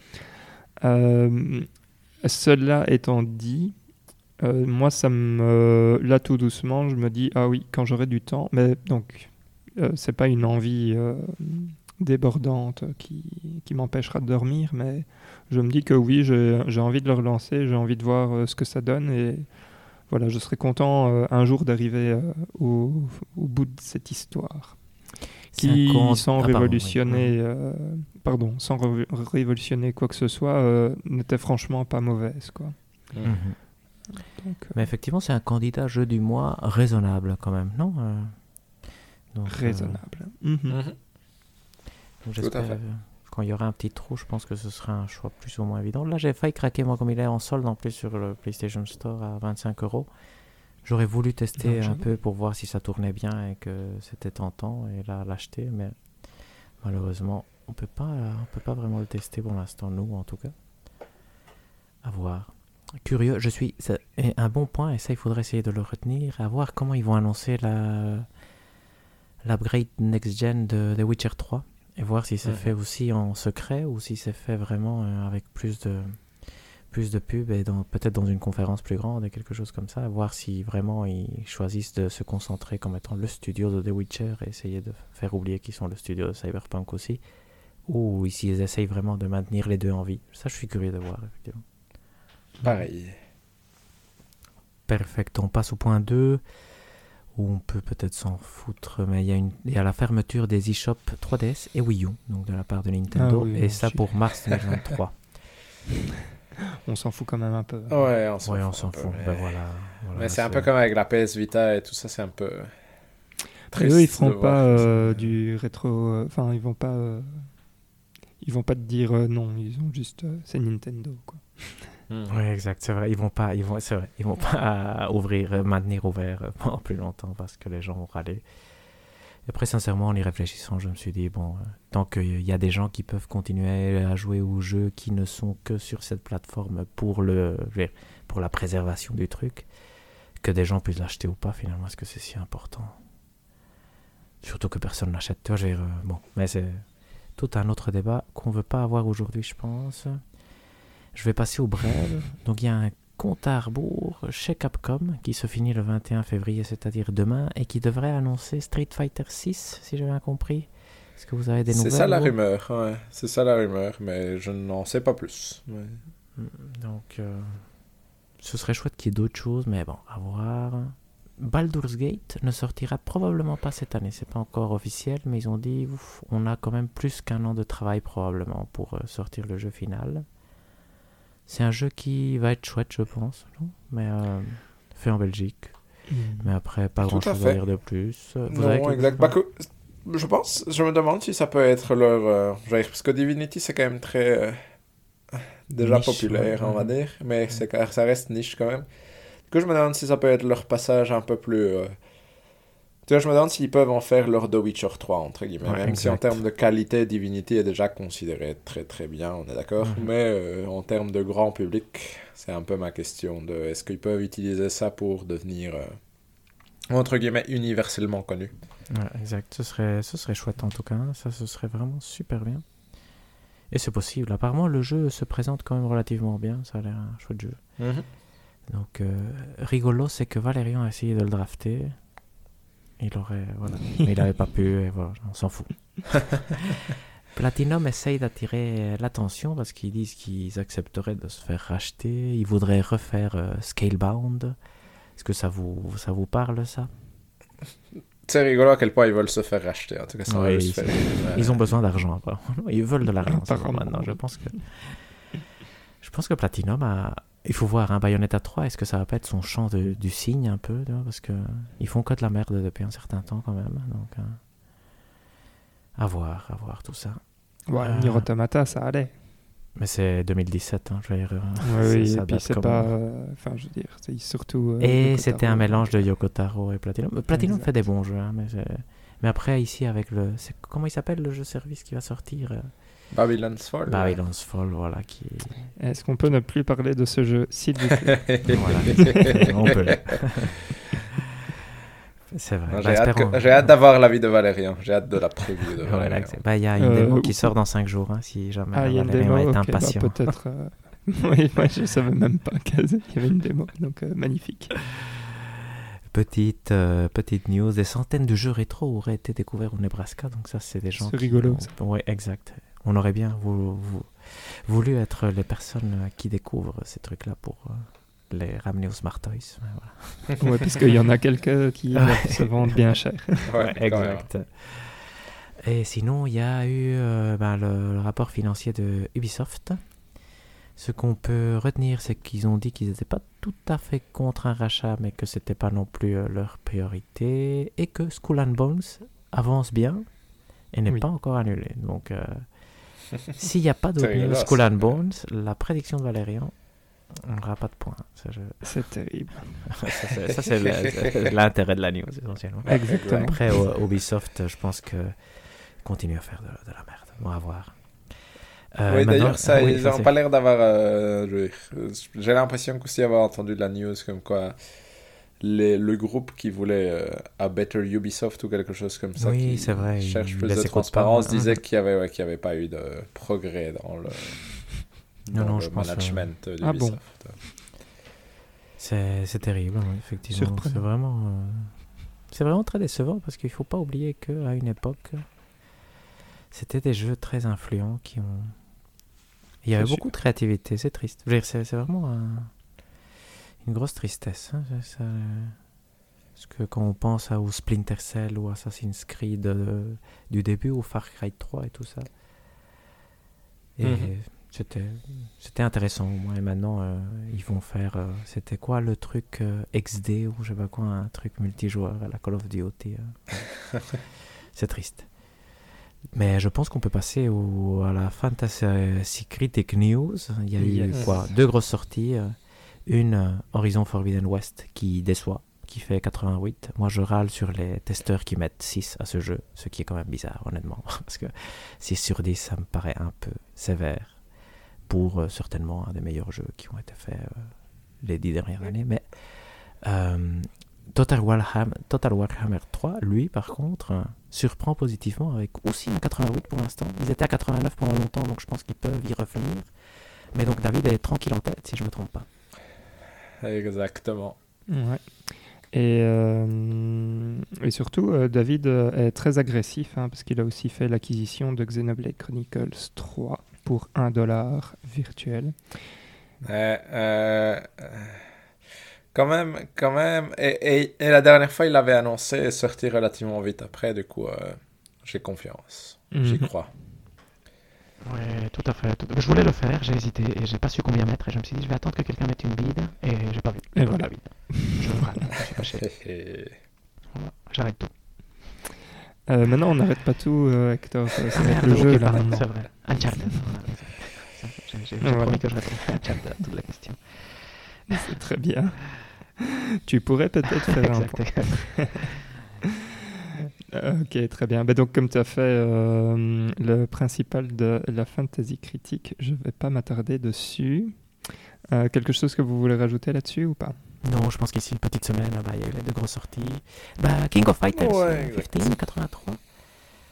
Cela étant dit, moi, ça me. Là, tout doucement, je me dis, ah oui, quand j'aurai du temps. Mais donc, c'est pas une envie débordante qui, m'empêchera de dormir, mais je me dis que oui, j'ai envie de le relancer, j'ai envie de voir euh, ce que ça donne et voilà, je serais content euh, un jour d'arriver euh, au, bout de cette histoire qui, sans ah, révolutionner, pardon, sans révolutionner quoi que ce soit, n'était franchement pas mauvaise, quoi. Mhm. mais effectivement, c'est un candidat jeu du mois raisonnable quand même, non Raisonnable. J'espère quand il y aura un petit trou, je pense que ce sera un choix plus ou moins évident. Là, j'ai failli craquer, moi, comme il est en solde en plus sur le PlayStation Store à 25 euros. J'aurais voulu tester un peu pour voir si ça tournait bien et que c'était tentant et là l'acheter, mais malheureusement, on peut pas, on peut pas vraiment le tester pour l'instant, nous en tout cas. À voir. Curieux, je suis. C'est un bon point et ça, il faudrait essayer de le retenir. À voir comment ils vont annoncer la l'upgrade next gen de The Witcher 3 et voir si c'est fait aussi en secret ou si c'est fait vraiment euh, avec plus de plus de pubs et peut-être dans une conférence plus grande et quelque chose comme ça, voir si vraiment ils choisissent de se concentrer comme étant le studio de The Witcher et essayer de faire oublier qu'ils sont le studio de Cyberpunk aussi, ou si ils essayent vraiment de maintenir les deux en vie. Ça, je suis curieux de voir, effectivement. Pareil. Perfect. On passe au point 2 où on peut peut-être s'en foutre, mais il y, a une, il y a la fermeture des eShop 3DS et Wii U, donc de la part de Nintendo, ah et ça pour mars 2023. On s'en fout quand même un peu. Ouais, on s'en fout. Ben voilà, mais c'est un peu comme avec la PS Vita et tout ça, c'est un peu. Très eux, ils feront pas euh, du rétro. Euh, enfin, ils vont pas. Euh, ils vont pas te dire non, ils ont juste. c'est Nintendo, quoi. Hmm. Oui, exact, c'est vrai. Ils vont pas, ils vont, c'est vrai, ils vont pas ouvrir, euh, maintenir ouvert euh, pendant plus longtemps parce que les gens vont râler. Après, sincèrement, en y réfléchissant, je me suis dit, bon, euh, tant qu'il y a des gens qui peuvent continuer à jouer aux jeux qui ne sont que sur cette plateforme pour, le, pour la préservation du truc, que des gens puissent l'acheter ou pas, finalement, est-ce que c'est si important? Surtout que personne l'achète. Tu vois, bon, mais c'est tout un autre débat qu'on veut pas avoir aujourd'hui, je pense. Je vais passer au brève. Donc il y a un compte à rebours chez Capcom qui se finit le 21 février, c'est-à-dire demain, et qui devrait annoncer Street Fighter 6, si j'ai bien compris. Est-ce que vous avez des nouvelles C'est ça la rumeur, ouais. C'est ça la rumeur, mais je n'en sais pas plus. Mm, donc, euh, ce serait chouette qu'il y ait d'autres choses, mais bon, à voir. Baldur's Gate ne sortira probablement pas cette année, c'est pas encore officiel, mais ils ont dit on a quand même plus qu'un an de travail probablement pour euh, sortir le jeu final. C'est un jeu qui va être chouette, je pense, mais euh, fait en Belgique. Hmm. Mais après, pas grand chose à, dire de plus. Vous non, exact. Bah, je pense, je me demande si ça peut être leur. Euh, parce que Divinity, c'est quand même très. Euh, déjà populaire, on va dire, mais c'est ça reste niche quand même. Du coup, je me demande si ça peut être leur passage un peu plus tu vois, je me demande s'ils peuvent en faire leur The Witcher 3, entre guillemets. même si en termes de qualité, Divinity est déjà considéré très très bien, on est d'accord. Mhm. Mais euh, en termes de grand public, c'est un peu ma question de est-ce qu'ils peuvent utiliser ça pour devenir, euh, entre guillemets, universellement connu? exact. Ce serait, ce serait chouette en tout cas. Ça, ce serait vraiment super bien. Et c'est possible. Apparemment, le jeu se présente quand même relativement bien. Ça a l'air un chouette jeu. Mhm. Donc, euh, rigolo, c'est que Valérian a essayé de le drafter. Il aurait, voilà. Mais il n'avait pas pu, et voilà, on s'en fout. Platinum essaye d'attirer l'attention parce qu'ils disent qu'ils accepteraient de se faire racheter. Ils voudraient refaire euh, Scalebound. Est-ce que ça vous, ça vous parle, ça? C'est rigolo à quel point ils veulent se faire racheter. En tout cas, ça ils, ils, ont besoin d'argent. Ils veulent de l'argent maintenant. Je pense que, je pense que Platinum a. Il faut voir, hein, Bayonetta 3, est-ce que ça va pas être son champ de, du signe un peu Parce que ils font que de la merde depuis un certain temps quand même. Donc, euh, à voir, à voir tout ça. Ouais, euh... Automata, ça allait. Mais c'est 2017, hein, je veux dire. Euh, oui, et puis c'est pas. Enfin, je veux dire, c'est surtout. Euh, et c'était un mélange de Yoko Taro et Platinum. Platinum fait des bons jeux, hein, mais, mais après, ici, avec le. Comment il s'appelle le jeu service qui va sortir Babylon's Fall. Babylon's Fall, voilà. Qui... Est-ce qu'on peut ne plus parler de ce jeu, s'il vous plaît voilà, on peut. C'est vrai. Bah, j'ai hâte, d'avoir l'avis de Valérian. J'ai hâte de la preview de Valérian. Bah, il y a une démo euh, qui sort dans 5 jours, hein, si jamais ah, Valérian démo, est bah, impatient. peut-être. Euh, oui, moi je savais même pas qu'il y avait une démo, donc euh, magnifique. Petite, petite news, des centaines de jeux rétro auraient été découverts au Nebraska, donc ça c'est des gens. C'est rigolo. Oui, exact. On aurait bien voulu être les personnes qui découvrent ces trucs-là pour les ramener au Smart Toys. Voilà. ouais, y en a quelques qui se vendent bien cher. ouais, exact. Et sinon, il y a eu euh, ben, le, rapport financier de Ubisoft. Ce qu'on peut retenir, c'est qu'ils ont dit qu'ils n'étaient pas tout à fait contre un rachat, mais que c'était pas non plus euh, leur priorité, et que Skull and Bones avance bien et n'est pas encore annulé. Donc, euh, s'il n'y a pas de Skull and Bones, la prédiction de Valérian on n'aura pas de points. C'est terrible. ça, c'est l'intérêt de la news, essentiellement. Exactement. Après, Ubisoft, je pense que continue à faire de, la merde. On va voir. Euh, oui, d'ailleurs, ça, ils n'ont pas l'air d'avoir. Euh, j'ai l'impression qu'aussi avoir entendu de la news comme quoi les, le groupe qui voulait euh, a Better Ubisoft ou quelque chose comme ça, oui, qui vrai, cherche plus de transparence, disait qu'il n'y avait, ouais, avait pas eu de progrès dans le non, non, je management pense, euh... ah bon. C'est terrible, effectivement. C'est vraiment, euh, c'est vraiment très décevant parce qu'il ne faut pas oublier qu'à une époque, c'était des jeux très influents qui ont. Il y avait beaucoup de créativité, c'est triste. C'est vraiment une grosse tristesse. Hein, ça... Parce que quand on pense à, au Splinter Cell ou Assassin's Creed euh, du début, ou Far Cry 3 et tout ça. Et. Mhm. C'était, c'était intéressant au moins. Et maintenant, euh, ils vont faire. Euh, c'était quoi le truc euh, XD ou je sais pas quoi, un truc multijoueur à la Call of Duty. c'est triste. Mais je pense qu'on peut passer au, à la Fantasy Critic News. Il y a eu quoi Deux grosses sorties. Une Horizon Forbidden West qui déçoit, qui fait 88. Moi, je râle sur les testeurs qui mettent 6 à ce jeu, ce qui est quand même bizarre, honnêtement. Parce que 6 sur 10, ça me paraît un peu sévère pour euh, certainement un des meilleurs jeux qui ont été faits euh, les dix dernières années. Mais euh, Total, Warhammer, Total Warhammer 3, lui, par contre, surprend positivement avec aussi un 88 pour l'instant. Ils étaient à 89 pendant longtemps, donc je pense qu'ils peuvent y revenir. Mais donc David est tranquille en tête, si je ne me trompe pas. Exactement. Ouais. Et, et, surtout, David est très agressif, hein, parce qu'il a aussi fait l'acquisition de Xenoblade Chronicles 3 pour un dollar virtuel. Euh, euh, quand même, quand même. Et, et, la dernière fois, il l'avait annoncé sorti relativement vite après. Du coup, euh, j'ai confiance. J'y mhm. crois. Ouais, tout à fait. Je voulais le faire, j'ai hésité et j'ai pas su combien mettre. Et je me suis dit, je vais attendre que quelqu'un mette une bide. Et j'ai pas vu. Et voilà. Bide. Je je suis fâché. J'arrête tout. Euh, maintenant, on n'arrête pas tout, euh, Hector. C'est le jeu, là, C'est vrai. Uncharted. J'ai promis que je répondrais à Uncharted à toute la question. C'est très bien. Tu pourrais peut-être faire un point. Ok, très bien. Bah, donc, comme tu as fait euh, le principal de la fantasy critique, je ne vais pas m'attarder dessus. Euh, quelque chose que vous voulez rajouter là-dessus ou pas? Non, je pense qu'ici, une petite semaine, bah, il y a eu deux grosses sorties. Bah, King of Fighters, ouais, 15, 83.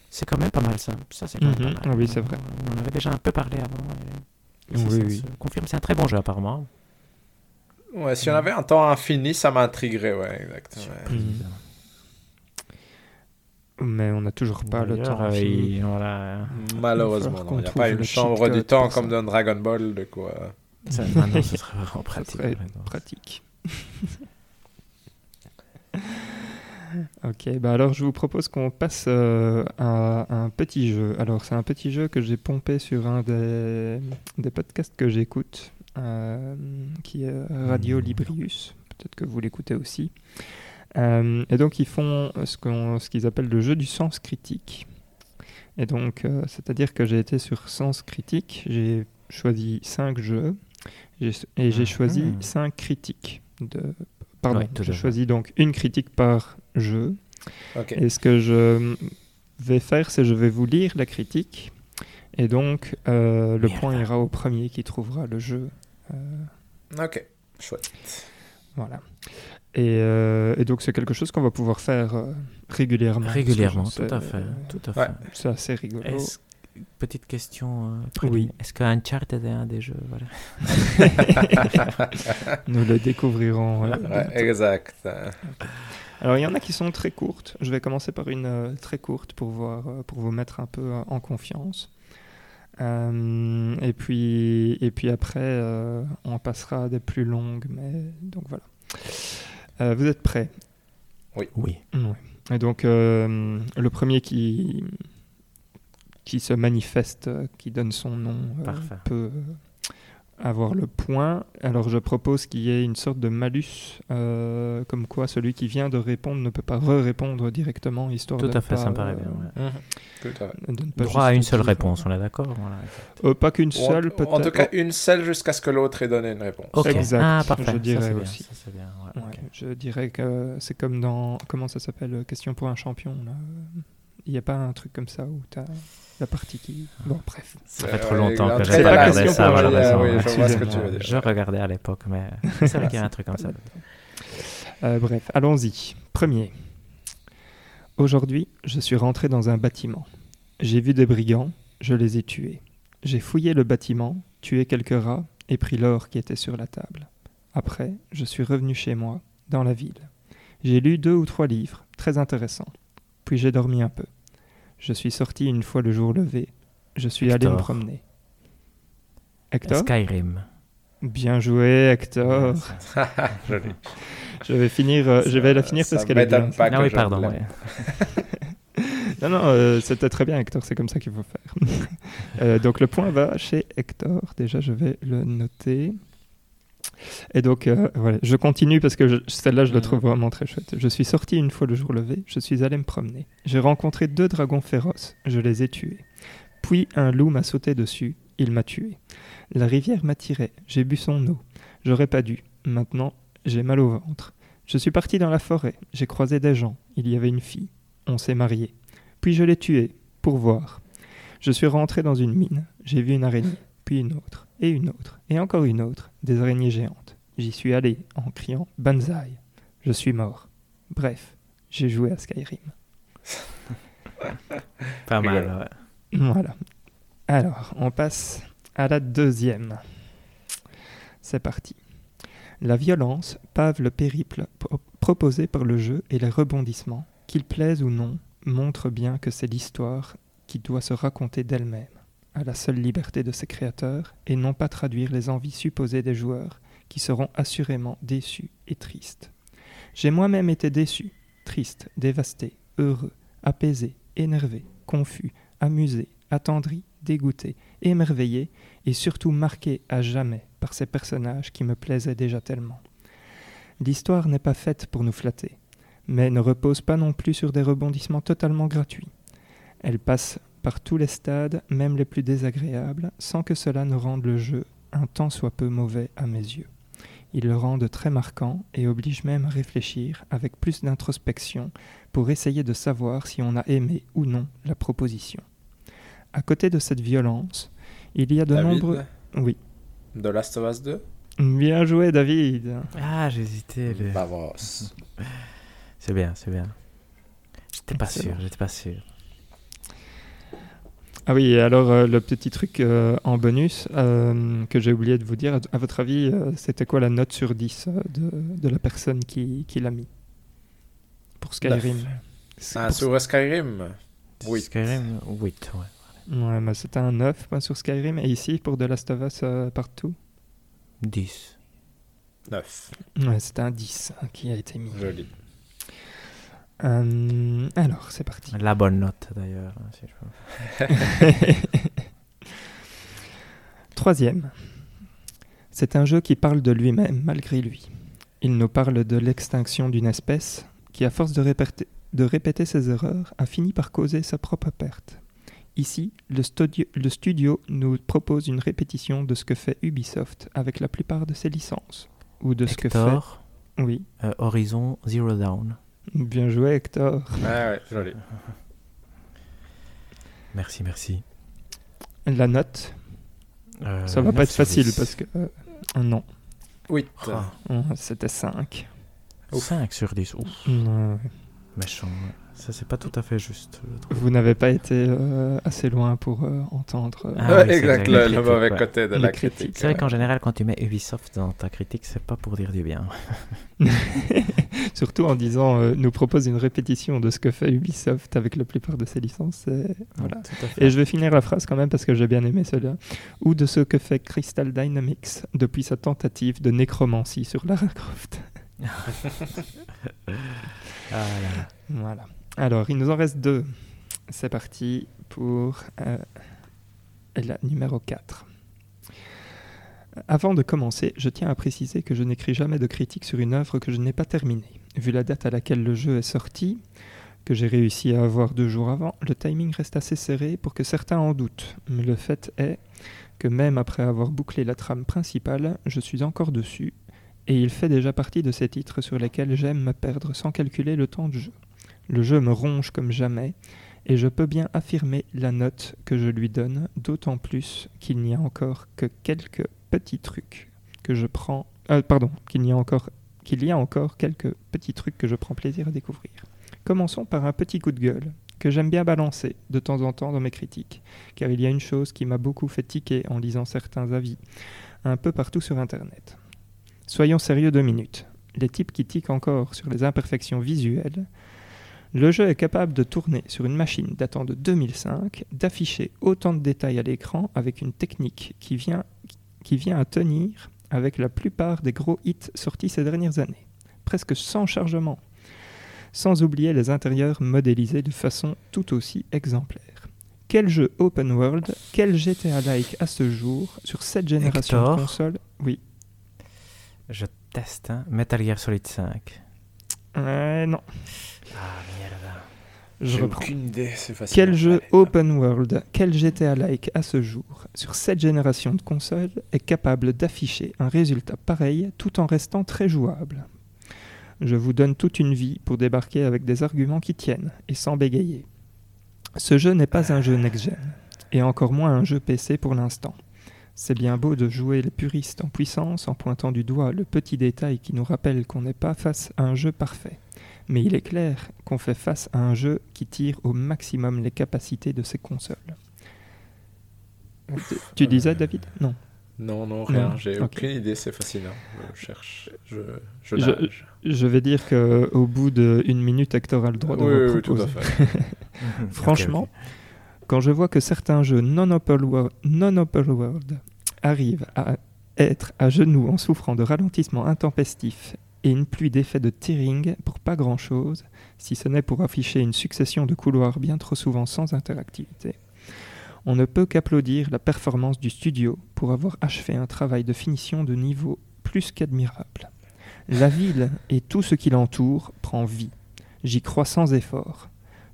C'est quand même pas mal ça. Ça, c'est quand même pas mhm. mal. Oui, c'est vrai. On en avait déjà un peu parlé avant. oui, ça oui. confirme. C'est un très bon jeu, apparemment. Ouais, si on avait un temps infini, ça m'intriguerait, ouais, exactement. Mais on n'a toujours pas le temps infini. Voilà. Malheureusement, il n'y a pas une chambre du temps comme dans Dragon Ball, de quoi. Ça, maintenant, ce serait vraiment pratique. pratique. ok, bah alors je vous propose qu'on passe euh, à, un petit jeu. Alors c'est un petit jeu que j'ai pompé sur un des, des podcasts que j'écoute, euh, qui est Radio Librius. Peut-être que vous l'écoutez aussi. Euh, et donc ils font ce qu'ils ce appellent le jeu du sens critique. Et donc, c'est-à-dire que j'ai été sur Sens Critique, j'ai choisi cinq jeux et j'ai choisi mhm. cinq critiques de Pardon, je choisis donc une critique par jeu. Et ce que je vais faire, c'est je vais vous lire la critique. Et donc, euh, le point ira au premier qui trouvera le jeu. Euh. Ok, chouette. Voilà. Et, euh, et donc, c'est quelque chose qu'on va pouvoir faire régulièrement. Régulièrement, tout à fait. Tout à fait. C'est assez rigolo. Petite question. oui. Est-ce que Uncharted est un des jeux Nous le découvrirons. exact. Alors il y en a qui sont très courtes. Je vais commencer par une euh, très courte pour, voir, euh, pour vous mettre un peu euh, en confiance. et, puis, et puis après, on passera à des plus longues. Mais... Donc voilà. Vous êtes prêts? Oui. Oui. Et donc le premier qui, qui se manifeste, qui donne son nom, peut avoir le point. Alors je propose qu'il y ait une sorte de malus, euh, comme quoi celui qui vient de répondre ne peut pas re-répondre directement, histoire Tout à fait, ça me paraît bien. Mhm. Droit à une seule réponse, on est d'accord euh, Pas qu'une seule, peut-être. En tout cas, une seule jusqu'à ce que l'autre ait donné une réponse. Exact. Ah, parfait. Je dirais aussi. Je dirais que c'est comme dans comment ça s'appelle, Question pour un champion. Il n'y a pas un truc comme ça où tu as la partie qui. Bon, bref. Ça fait trop longtemps que j'ai pas regardé ça, je, regardais à l'époque, mais c'est vrai qu'il y a un truc comme ça. Euh, bref, allons-y. Premier. Aujourd'hui, je suis rentré dans un bâtiment. J'ai vu des brigands, je les ai tués. J'ai fouillé le bâtiment, tué quelques rats et pris l'or qui était sur la table. Après, je suis revenu chez moi, dans la ville. J'ai lu deux ou trois livres, très intéressants. Puis j'ai dormi un peu. Je suis sorti une fois le jour levé. Je suis allé me promener. Hector Skyrim. Bien joué, Hector. je vais finir. Euh, je vais la finir parce qu'elle est bien. Ah oui, pardon. non, non, euh, c'était très bien, Hector. C'est comme ça qu'il faut faire. Euh, donc le point va chez Hector. Déjà, je vais le noter. Et donc, euh, voilà, je continue parce que celle-là, je la trouve vraiment très chouette. Je suis sorti une fois le jour levé, je suis allé me promener. J'ai rencontré deux dragons féroces, je les ai tués. Puis un loup m'a sauté dessus, il m'a tué. La rivière m'attirait, j'ai bu son eau. J'aurais pas dû. Maintenant, j'ai mal au ventre. Je suis parti dans la forêt, j'ai croisé des gens, il y avait une fille. On s'est marié. Puis je l'ai tuée, pour voir. Je suis rentré dans une mine, j'ai vu une araignée, puis une autre et une autre, et encore une autre, des araignées géantes. J'y suis allé en criant Banzai. Je suis mort. Bref, j'ai joué à Skyrim. Pas mal, ouais. Voilà. Alors, on passe à la deuxième. C'est parti. La violence pave le périple proposé par le jeu et les rebondissements, qu'il plaise ou non, montrent bien que c'est l'histoire qui doit se raconter d'elle-même à la seule liberté de ses créateurs et non pas traduire les envies supposées des joueurs, qui seront assurément déçus et tristes. J'ai moi-même été déçu, triste, dévasté, heureux, apaisé, énervé, confus, amusé, attendri, dégoûté, émerveillé et surtout marqué à jamais par ces personnages qui me plaisaient déjà tellement. L'histoire n'est pas faite pour nous flatter, mais ne repose pas non plus sur des rebondissements totalement gratuits. Elle passe par tous les stades, même les plus désagréables, sans que cela ne rende le jeu un tant soit peu mauvais à mes yeux. Ils le rendent très marquant et obligent même à réfléchir avec plus d'introspection pour essayer de savoir si on a aimé ou non la proposition. À côté de cette violence, il y a de nombreux. Oui. De Last of Us 2 Bien joué, David. Ah, j'hésitais. Le... C'est bien, c'est bien. J'étais pas sûr, j'étais pas sûr. Ah oui, alors euh, le petit truc euh, en bonus euh, que j'ai oublié de vous dire, à, votre avis, c'était quoi la note sur 10 de, de, la personne qui, qui l'a mis pour Skyrim? Ah, sur Skyrim Oui. Skyrim, 8, ouais. Ouais, mais c'était un 9 sur Skyrim. Et ici, pour The Last of Us partout? 10. 9. Ouais, c'était un 10 hein, qui a été mis. Joli. Euh, alors, c'est parti. La bonne note, d'ailleurs. Hein, Troisième. C'est un jeu qui parle de lui-même malgré lui. Il nous parle de l'extinction d'une espèce qui, à force de répéter, de répéter ses erreurs, a fini par causer sa propre perte. Ici, le studio, le studio nous propose une répétition de ce que fait Ubisoft avec la plupart de ses licences. Ou de ce que fait. Oui. Euh, Horizon Zero Dawn. Bien joué, Hector. Ouais, ouais, joli. Merci, merci. La note euh, Ça va pas être facile parce que. Euh, non. 8. C'était 5. 5 sur 10. Ouf. Méchant. Ça, c'est pas tout à fait juste. Vous n'avez pas été euh, assez loin pour euh, entendre. Ah, exact, le, mauvais côté de la critique. C'est vrai qu'en général, quand tu mets Ubisoft dans ta critique, c'est pas pour dire du bien. Surtout en disant euh, nous propose une répétition de ce que fait Ubisoft avec la plupart de ses licences. Voilà. Et je vais finir la phrase quand même parce que j'ai bien aimé cela. Ou de ce que fait Crystal Dynamics depuis sa tentative de nécromancie sur Lara Croft. ah Voilà. Alors, il nous en reste deux. C'est parti pour euh, la numéro 4. Avant de commencer, je tiens à préciser que je n'écris jamais de critique sur une œuvre que je n'ai pas terminée. Vu la date à laquelle le jeu est sorti, que j'ai réussi à avoir deux jours avant, le timing reste assez serré pour que certains en doutent. Mais le fait est que même après avoir bouclé la trame principale, je suis encore dessus, et il fait déjà partie de ces titres sur lesquels j'aime me perdre sans calculer le temps de jeu. Le jeu me ronge comme jamais, et je peux bien affirmer la note que je lui donne, d'autant plus qu'il n'y a encore que quelques petits trucs que je prends. Euh, pardon, qu'il y a y a encore quelques petits trucs que je prends plaisir à découvrir. Commençons par un petit coup de gueule que j'aime bien balancer de temps en temps dans mes critiques, car il y a une chose qui m'a beaucoup fait tiquer en lisant certains avis, un peu partout sur Internet. Soyons sérieux deux minutes. Les types qui tiquent encore sur les imperfections visuelles le jeu est capable de tourner sur une machine datant de 2005, d'afficher autant de détails à l'écran avec une technique qui vient, qui vient à tenir avec la plupart des gros hits sortis ces dernières années. Presque sans chargement. Sans oublier les intérieurs modélisés de façon tout aussi exemplaire. Quel jeu open world, quel GTA-like à ce jour, sur cette génération de consoles? Oui. Je teste, hein. Metal Gear Solid 5. Euh, non. Ah aucune idée, c'est facile. Quel jeu open world, quel GTA-like à ce jour, sur cette génération de consoles, est capable d'afficher un résultat pareil tout en restant très jouable? Je vous donne toute une vie pour débarquer avec des arguments qui tiennent et sans bégayer. Ce jeu n'est pas un jeu next-gen, et encore moins un jeu PC pour l'instant. C'est bien beau de jouer les puristes en puissance en pointant du doigt le petit détail qui nous rappelle qu'on n'est pas face à un jeu parfait mais il est clair qu'on fait face à un jeu qui tire au maximum les capacités de ses consoles. tu euh, disais, David? Non. Non, non, rien. J'ai aucune idée, c'est fascinant. Je cherche. Je, je, je, vais dire qu'au bout d'une minute, Hector a le droit de oui, oui, tout à fait. Franchement, quand je vois que certains jeux non-open world, non world arrivent à être à genoux en souffrant de ralentissements intempestifs et une pluie d'effets de tearing pour pas grand-chose, si ce n'est pour afficher une succession de couloirs bien trop souvent sans interactivité. On ne peut qu'applaudir la performance du studio pour avoir achevé un travail de finition de niveau plus qu'admirable. La ville et tout ce qui l'entoure prend vie. J'y crois sans effort.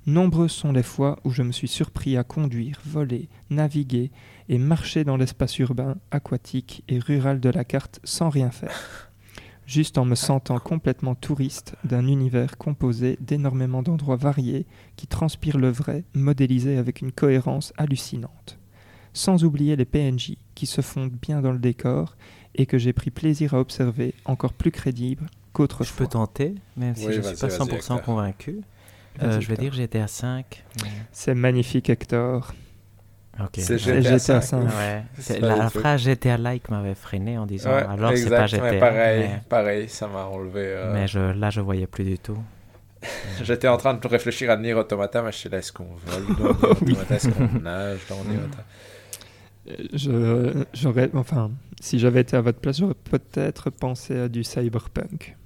Nombreuses sont les fois où je me suis surpris à conduire, voler, naviguer et marcher dans l'espace urbain, aquatique et rural de la carte sans rien faire juste en me sentant complètement touriste d'un univers composé d'énormément d'endroits variés qui transpirent le vrai, modélisé avec une cohérence hallucinante. Sans oublier les PNJ qui se fondent bien dans le décor et que j'ai pris plaisir à observer encore plus crédibles qu'autrefois. Je peux tenter, même si je ne suis pas 100% convaincu. Euh, je vais dire j'étais à 5. C'est magnifique Hector. C'est GTA, 5. La phrase GTA like m'avait freiné en disant alors c'est pas GTA. pareil, pareil, ça m'a enlevé. Euh. Mais je, là, je voyais plus du tout. J'étais en train de réfléchir à Nier Automata, mais je sais là, est-ce qu'on vole dans Automata, est-ce qu'on nage dans Nier Automata J'aurais, enfin, si j'avais été à votre place, j'aurais peut-être pensé à du cyberpunk.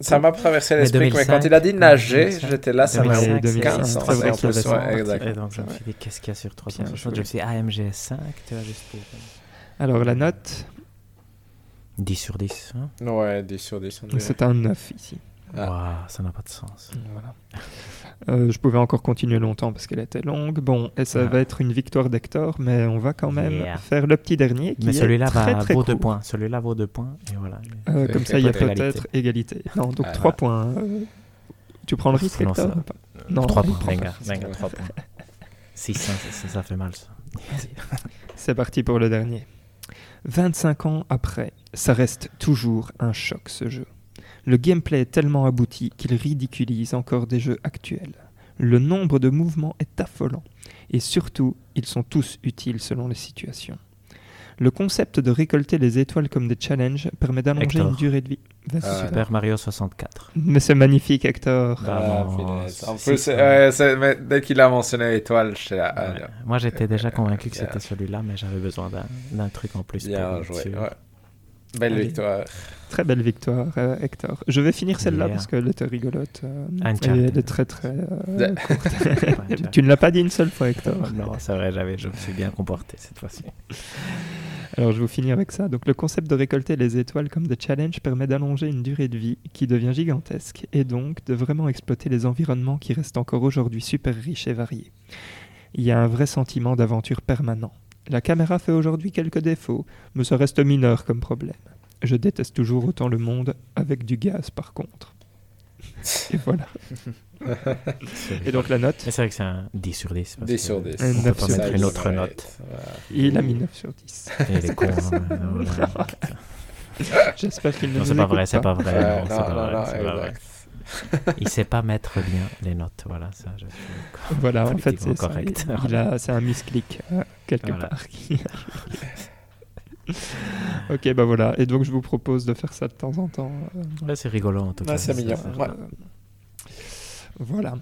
Ça m'a traversé l'esprit, mais, quand il a dit nager, j'étais là, ça m'a 2015 en plus. Ouais, exact. Et donc je me suis dit, qu'est-ce qu'il y a sur 360 Je me suis dit, AMG 5, tu vois, juste pour. Alors la note 10 sur 10. Hein ouais, 10 sur 10. C'est un 9 ici. Ah. ça n'a pas de sens. Voilà. Euh, je pouvais encore continuer longtemps parce qu'elle était longue. Bon, et ça va être une victoire d'Hector, mais on va quand même faire le petit dernier. Qui mais celui-là vaut deux points. Celui-là vaut deux points. Et voilà. Euh, comme ça, il y a peut-être égalité. Non, donc 3 points. Euh, tu prends le risque, non, Hector ça... Non, 3 points. Venga, venga, 3 points. 6, ça, ça fait mal ça. C'est parti pour le dernier. 25 ans après, ça reste toujours un choc ce jeu. Le gameplay est tellement abouti qu'il ridiculise encore des jeux actuels. Le nombre de mouvements est affolant, et surtout, ils sont tous utiles selon les situations. Le concept de récolter les étoiles comme des challenges permet d'allonger une durée de vie. Ah, Super Mario 64. Mais c'est magnifique, Hector. Bah, ah, en plus, dès qu'il a mentionné l'étoile, je ah, Moi, j'étais déjà convaincu que c'était celui-là, mais j'avais besoin d'un truc en plus. Bien joué. Belle victoire. Très belle victoire, euh, Hector. Je vais finir celle-là parce qu'elle était rigolote. Euh, elle est très très euh, courte. tu ne l'as pas dit une seule fois, Hector. non, c'est vrai, j'avais, je me suis bien comporté cette fois-ci. Alors je vous finis avec ça. Donc le concept de récolter les étoiles comme des challenges permet d'allonger une durée de vie qui devient gigantesque et donc de vraiment exploiter les environnements qui restent encore aujourd'hui super riches et variés. Il y a un vrai sentiment d'aventure permanent. La caméra fait aujourd'hui quelques défauts, mais ça reste mineur comme problème. Je déteste toujours autant le monde avec du gaz par contre. Et voilà. Et donc la note C'est vrai que c'est un 10 sur 10. 10 sur 10. On peut pas mettre une autre note. Il a mis 9 sur 10. Et il est con. Hein, J'espère qu'il ne Non, c'est pas vrai, c'est pas vrai. Non, c'est pas vrai. il sait pas mettre bien les notes. Voilà, ça, je suis Voilà, en fait, c'est correct. C'est un misclic euh, quelque part. ok, bah voilà. Et donc, je vous propose de faire ça de temps en temps. Euh, Là, c'est rigolo en tout cas. c'est. Euh, voilà.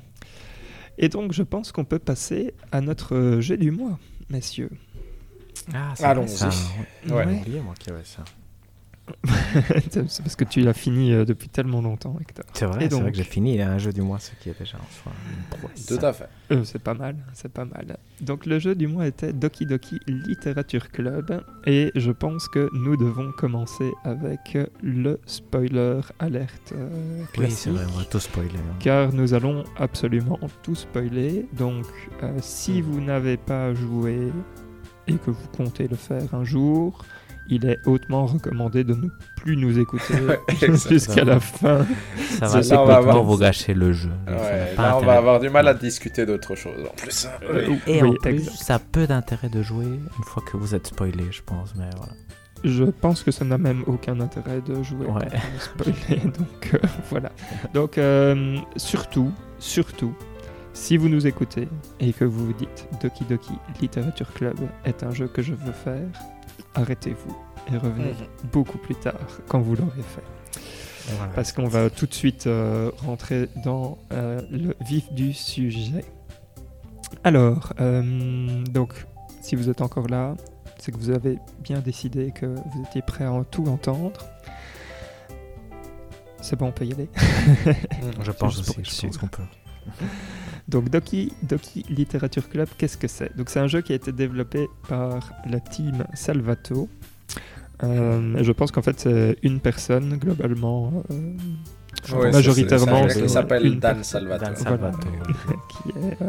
Et donc, je pense qu'on peut passer à notre jeu du mois, messieurs. Ah, Allons-y. Ouais. ouais. moi qui avais ça. c'est parce que tu l'as fini euh, depuis tellement longtemps, Hector. C'est vrai, c'est vrai que j'ai fini un jeu du mois, ce qui est déjà en soi une prouesse. Tout à fait. Euh, c'est pas mal, c'est pas mal. Donc le jeu du mois était Doki Doki Literature Club et je pense que nous devons commencer avec le spoiler alerte euh, Oui, c'est vrai, on va tout spoiler. Hein. Car nous allons absolument tout spoiler. Donc si hmm. vous n'avez pas joué et que vous comptez le faire un jour, il est hautement recommandé de ne plus nous écouter jusqu'à la fin. Ça va complètement vous gâcher le jeu. là, on va avoir du mal à discuter d'autre chose en plus. Euh, et en plus, ça a peu d'intérêt de jouer une fois que vous êtes spoilé, je pense. Mais voilà. Je pense que ça n'a même aucun intérêt de jouer ouais. spoiler. Donc euh, voilà. Donc euh, surtout, surtout, si vous nous écoutez et que vous vous dites Doki Doki Literature Club est un jeu que je veux faire, arrêtez-vous et revenez beaucoup plus tard quand vous l'aurez fait. Parce qu'on va tout de suite euh, rentrer dans euh, le vif du sujet. Alors, euh, donc, si vous êtes encore là, c'est que vous avez bien décidé que vous étiez prêt à tout entendre. C'est bon, on peut y aller. je pense aussi, je qu'on peut. Donc Doki, Doki Literature Club, qu'est-ce que c'est? Donc c'est un jeu qui a été développé par la team Salvato. Euh, je pense qu'en fait c'est une personne globalement. Euh, majoritairement. qui s'appelle Dan Salvato. qui est euh,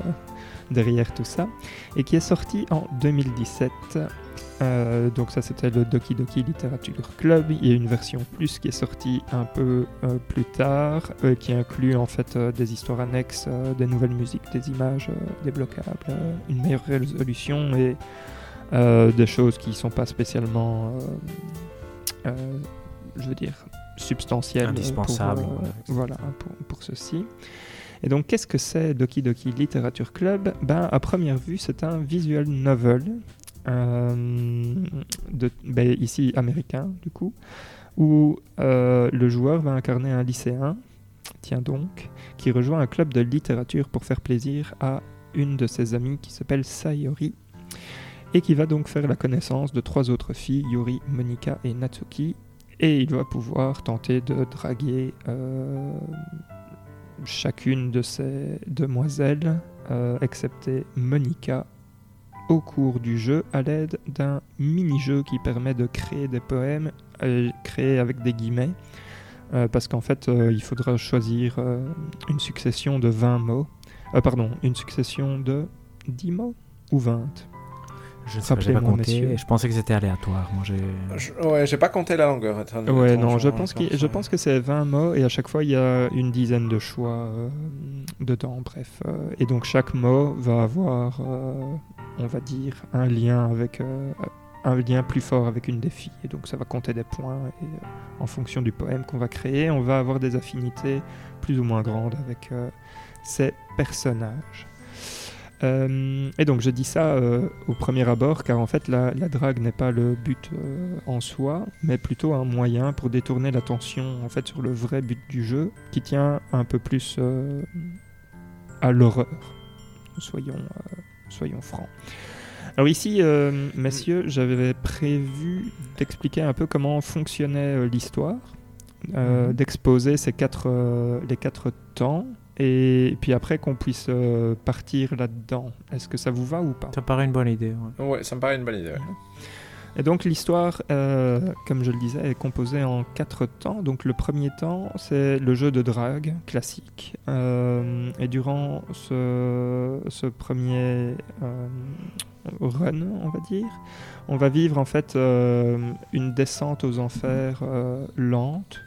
derrière tout ça. Et qui est sorti en 2017 euh, donc ça c'était le Doki Doki Literature Club. Il y a une version plus qui est sortie un peu euh, plus tard, euh, qui inclut en fait des histoires annexes, des nouvelles musiques, des images débloquables, une meilleure résolution et des choses qui ne sont pas spécialement, je veux dire, substantielles. Indispensables. Pour, voilà, pour, pour ceci. Et donc, qu'est-ce que c'est Doki Doki Literature Club? Ben, À première vue, c'est un visual novel de, ben, ici américain du coup, où euh, le joueur va incarner un lycéen, tiens donc, qui rejoint un club de littérature pour faire plaisir à une de ses amies qui s'appelle Sayori, et qui va donc faire la connaissance de trois autres filles, Yuri, Monika et Natsuki, Et il va pouvoir tenter de draguer chacune de ces demoiselles, excepté Monica, au cours du jeu à l'aide d'un mini-jeu qui permet de créer des poèmes, euh, créés avec des guillemets, euh, parce qu'en fait, euh, il faudra choisir une succession de 20 mots, pardon, une succession de 10 mots ou 20 je ne pas compté. Je pensais que c'était aléatoire. Moi, j'ai... Ouais, j'ai pas compté la longueur. Ouais, non, je pense, que, je pense que c'est 20 mots et à chaque fois il y a une dizaine de choix euh, dedans. Bref, euh, et donc chaque mot va avoir, euh, on va dire, un lien avec un lien plus fort avec une des filles. Et donc ça va compter des points et en fonction du poème qu'on va créer, on va avoir des affinités plus ou moins grandes avec ces personnages. Euh, et donc je dis ça euh, au premier abord car en fait la, drague n'est pas le but euh, en soi, mais plutôt un moyen pour détourner l'attention en fait sur le vrai but du jeu qui tient un peu plus à l'horreur. Soyons, soyons francs. Alors ici, messieurs, j'avais prévu d'expliquer un peu comment fonctionnait l'histoire, mhm. d'exposer ces quatre, les quatre temps et puis après qu'on puisse euh, partir là-dedans. Est-ce que ça vous va ou pas? Ça paraît une bonne idée. Ouais, ça me paraît une bonne idée. Et donc l'histoire, euh, comme je le disais, est composée en quatre temps. Donc le premier temps, c'est le jeu de drague classique. Euh, et durant ce, premier run, on va dire, on va vivre en fait une descente aux enfers lente